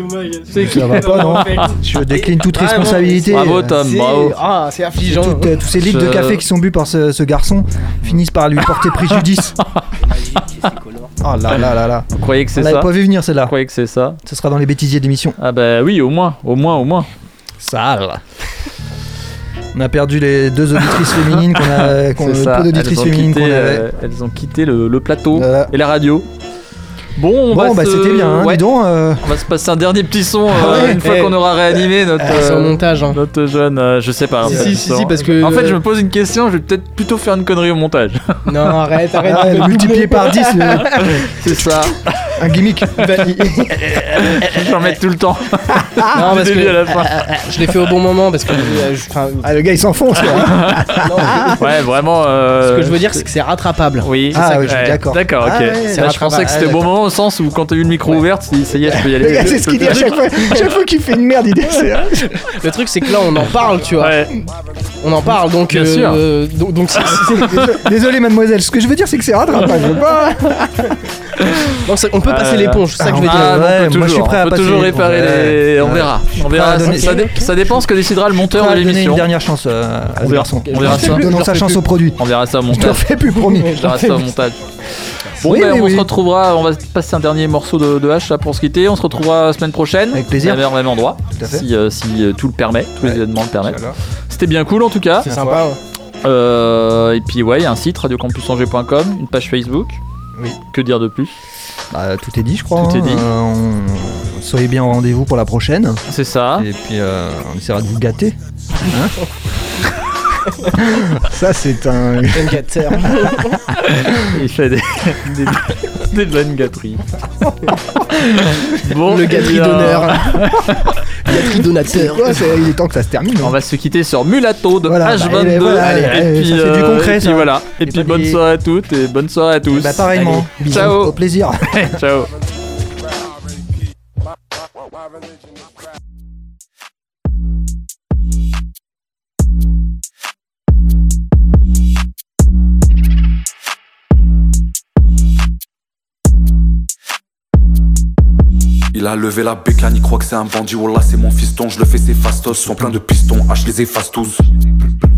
Speaker 4: C'est qui
Speaker 6: Ça va pas, non *laughs* Je décline toute
Speaker 4: Ah,
Speaker 6: responsabilité.
Speaker 4: Bravo Tom, bravo.
Speaker 5: Ah, c'est affligeant.
Speaker 6: Euh, tous ces litres de café qui sont bu par ce, ce garçon finissent par lui porter *laughs* préjudice. Oh *laughs* là là là là.
Speaker 4: Vous croyez que c'est
Speaker 6: On
Speaker 4: ça
Speaker 6: vu venir celle-là.
Speaker 4: Vous croyez que c'est ça
Speaker 6: Ce sera dans les bêtisiers d'émission.
Speaker 4: Ah bah oui, au moins, au moins, au moins.
Speaker 6: Sale. On a perdu les deux auditrices féminines qu'on a, *laughs* qu'on,
Speaker 4: ça.
Speaker 6: peu d'auditrices
Speaker 4: Elles ont
Speaker 6: féminines qu'on
Speaker 4: quitté,
Speaker 6: avait.
Speaker 4: euh, elles ont quitté le, le plateau
Speaker 6: Voilà.
Speaker 4: et la radio. Bon, on va
Speaker 6: Bon, bah
Speaker 4: se-
Speaker 6: c'était bien, hein,
Speaker 4: ouais.
Speaker 6: dis donc. euh,
Speaker 4: On va se passer un dernier petit son euh,
Speaker 6: Ah ouais
Speaker 4: une fois
Speaker 5: Eh.
Speaker 4: qu'on aura réanimé notre,
Speaker 5: Ah, c'est au
Speaker 4: euh,
Speaker 5: montage, hein.
Speaker 4: notre jeune. euh, je sais pas.
Speaker 5: Si,
Speaker 4: en fait,
Speaker 5: si, si, parce que-
Speaker 4: En fait, je me pose une question. Je vais peut-être plutôt faire une connerie au montage.
Speaker 5: Non, arrête, arrête.
Speaker 6: ah multiplié par 10, euh, *laughs*
Speaker 4: C'est ça.
Speaker 6: Un gimmick. *laughs*
Speaker 4: J'en mets tout le temps.
Speaker 5: Non, parce
Speaker 4: Du début
Speaker 5: que
Speaker 4: à la fin.
Speaker 5: je l'ai fait au bon moment parce que euh, je- enfin,
Speaker 6: Ah, le gars il s'enfonce. *laughs*
Speaker 5: non, *laughs*
Speaker 4: Ouais, vraiment. euh,
Speaker 5: ce que je veux dire c'est que c'est rattrapable.
Speaker 4: Oui,
Speaker 6: Ah,
Speaker 4: c'est ça
Speaker 6: oui, je suis d'accord.
Speaker 4: D'accord, ok.
Speaker 6: Ah, ouais,
Speaker 4: Là, je pensais que c'était au
Speaker 5: Ah,
Speaker 4: bon moment au sens où quand t'as eu le micro ouvert, tu dis ça y est, je peux y aller.
Speaker 6: Gars, c'est ce qu'il dit à chaque fois. Chaque fois qu'il fait une merde, il dit c'est-
Speaker 5: Le truc c'est que là on en parle, tu vois.
Speaker 4: Ouais.
Speaker 5: On en parle donc
Speaker 4: Bien
Speaker 5: euh, donc, donc c'est- c'est-
Speaker 6: Désolé, mademoiselle. Ce que je veux dire, c'est que c'est rattrapable. Je veux pas.
Speaker 5: non, c'est- on peut passer
Speaker 4: Euh,
Speaker 5: l'éponge, c'est ça que je veux
Speaker 4: Ah,
Speaker 5: dire.
Speaker 4: peut
Speaker 6: Ouais, moi, je suis
Speaker 4: toujours,
Speaker 6: prêt à
Speaker 4: on peut
Speaker 6: passer
Speaker 4: toujours réparer les. On
Speaker 6: Ouais.
Speaker 4: verra. On verra.
Speaker 6: à donner-
Speaker 4: Ça, dé- ça dépend ce que décidera le monteur de
Speaker 6: à donner
Speaker 4: l'émission.
Speaker 6: une dernière chance euh,
Speaker 4: On
Speaker 6: au
Speaker 4: verra.
Speaker 6: garçon.
Speaker 4: On verra ça.
Speaker 6: Donnons sa chance au produit.
Speaker 4: On verra ça au
Speaker 6: Je te le
Speaker 4: montage.
Speaker 6: fais plus promis.
Speaker 4: On verra ça au montage. Bon,
Speaker 6: Oui,
Speaker 4: ben,
Speaker 6: oui,
Speaker 4: on
Speaker 6: oui.
Speaker 4: se retrouvera. On va passer un dernier morceau de, de hache là pour se quitter. On se retrouvera la semaine prochaine.
Speaker 6: Avec plaisir.
Speaker 4: Même heure, même endroit.
Speaker 6: Tout à fait.
Speaker 4: Si, euh, si euh, tout le permet, tous les événements le permettent. C'était bien cool en tout cas.
Speaker 5: C'est sympa. ouais.
Speaker 4: Euh, et puis ouais, il y a un site radiocampusangers.com, une page Facebook.
Speaker 6: Oui.
Speaker 4: Que dire de plus?
Speaker 6: Bah, tout est dit, je crois.
Speaker 4: Tout est
Speaker 6: hein.
Speaker 4: dit.
Speaker 6: Euh, on- Soyez bien au rendez-vous pour la prochaine.
Speaker 4: C'est ça.
Speaker 6: Et puis, euh, on essaiera de vous gâter. Hein *laughs* Ça, c'est un.
Speaker 5: Un gâteur.
Speaker 4: Il fait des, des, des bonnes gâteries. bon,
Speaker 5: Le
Speaker 4: eh
Speaker 5: gâterie
Speaker 4: bien,
Speaker 5: d'honneur. *laughs* Gâterie donateur.
Speaker 6: C'est- il est temps que ça se termine.
Speaker 4: On
Speaker 6: hein.
Speaker 4: va se quitter sur Mulato de
Speaker 6: Voilà, bah,
Speaker 4: H22.
Speaker 6: allez, voilà, allez,
Speaker 4: et
Speaker 6: allez,
Speaker 4: puis,
Speaker 6: ça fait du
Speaker 4: euh,
Speaker 6: concret,
Speaker 4: et puis
Speaker 6: ça.
Speaker 4: voilà. Et
Speaker 6: Et
Speaker 4: puis
Speaker 6: pas
Speaker 4: bonne
Speaker 6: des-
Speaker 4: soirée à toutes et bonne soirée à tous.
Speaker 6: Bah, pareillement. Bisous.
Speaker 4: Ciao.
Speaker 6: Au plaisir. *laughs*
Speaker 4: Ciao.
Speaker 25: Il a levé la bécane, il croit que c'est un bandit. Oh là, c'est mon fiston, je le fais, ses fastos sont pleins de pistons. H les efface tous.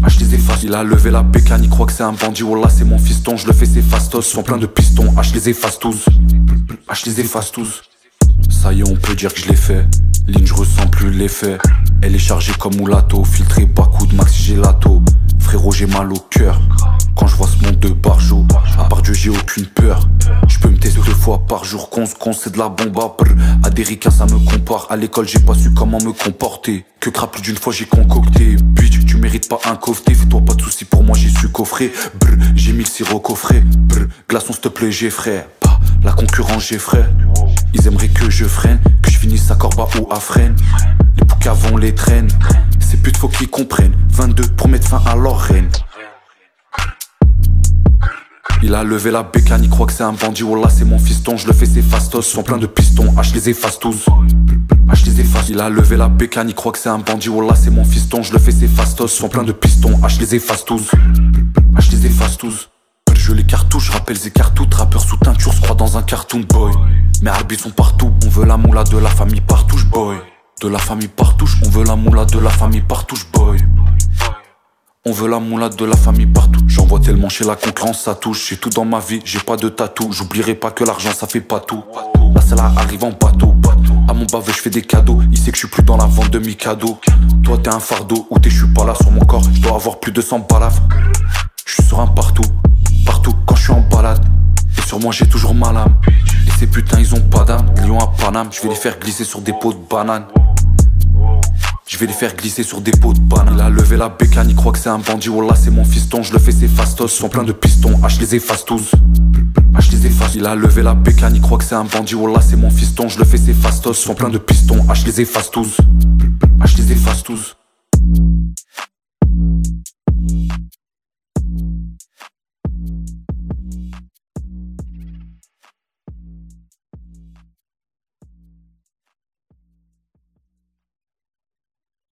Speaker 25: H les efface. Il a levé la bécane, il croit que c'est un bandit. Oh là, c'est mon fiston, je le fais, ses fastos sont pleins de pistons. H les efface tous. H les efface tous. Ça y est, on peut dire que je l'ai fait. Ligne, je ressens plus l'effet. Elle est chargée comme Moulato, filtré Bakou de Maxi Gelato. Frérot, j'ai mal au cœur. Quand je vois ce monde de barjo, à part Dieu, j'ai aucune peur. Je peux me tester deux fois par jour, qu'on se c'est de la bombe à brr. À des ça me compare. À l'école, j'ai pas su comment me comporter. Que crap, plus d'une fois, j'ai concocté. Bitch, tu mérites pas un coffret. Fais-toi pas de soucis, pour moi, j'ai su coffrer. Brr, j'ai mis le sirop coffret. Brr, glaçon, s'il te plaît, j'ai frais. La concurrence, j'ai frais. Ils aimeraient que je freine, que je finisse à Corba ou à Fresnes. Les poucavons les traînent. Ces putes, faut qu'ils comprennent. 22 pour mettre fin à leur reine. Il a levé la bécane, il croit que c'est un bandit. Oh là, c'est mon fiston, je le fais, ses fastos sont pleins de pistons. H les efface tous. H les efface. Il a levé la bécane, il croit que c'est un bandit. Oh là, c'est mon fiston, je le fais, ses fastos sont pleins de pistons. H les efface tous. H les efface tous. Je les cartouches, rappelle ces cartouches, rappeurs sous teinture, se croit dans un cartoon boy. Mes arbitres sont partout, on veut la moula de la famille partouche boy. De la famille partouche, on veut la moula de la famille partouche boy. On veut la moulade de la famille partout. J'en vois tellement chez la concurrence, ça touche. J'ai tout dans ma vie, j'ai pas de tatou. J'oublierai pas que l'argent ça fait pas tout. Là, c'est là arrive en bateau. À mon baveux, je fais des cadeaux. Il sait que je suis plus dans la vente de mi cadeaux. Toi, t'es un fardeau ou t'es, je pas là sur mon corps. Je dois avoir plus de 100 balafres. Je suis sur partout, partout quand je suis en balade. Et sur moi, j'ai toujours mal âme. Et ces putains, ils ont pas d'âme. Lion à Paname, je vais les faire glisser sur des pots de banane. Je vais les faire glisser sur des pots de banane. Il a levé la bécane, il croit que c'est un bandit. Oh là, c'est mon fiston, je le fais, ses fastos sont pleins de pistons. H les efface tous. H les efface. Il a levé la bécane, il croit que c'est un bandit. Oh là, c'est mon fiston, je le fais, ses fastos sont pleins de pistons. H les efface tous. H les efface tous.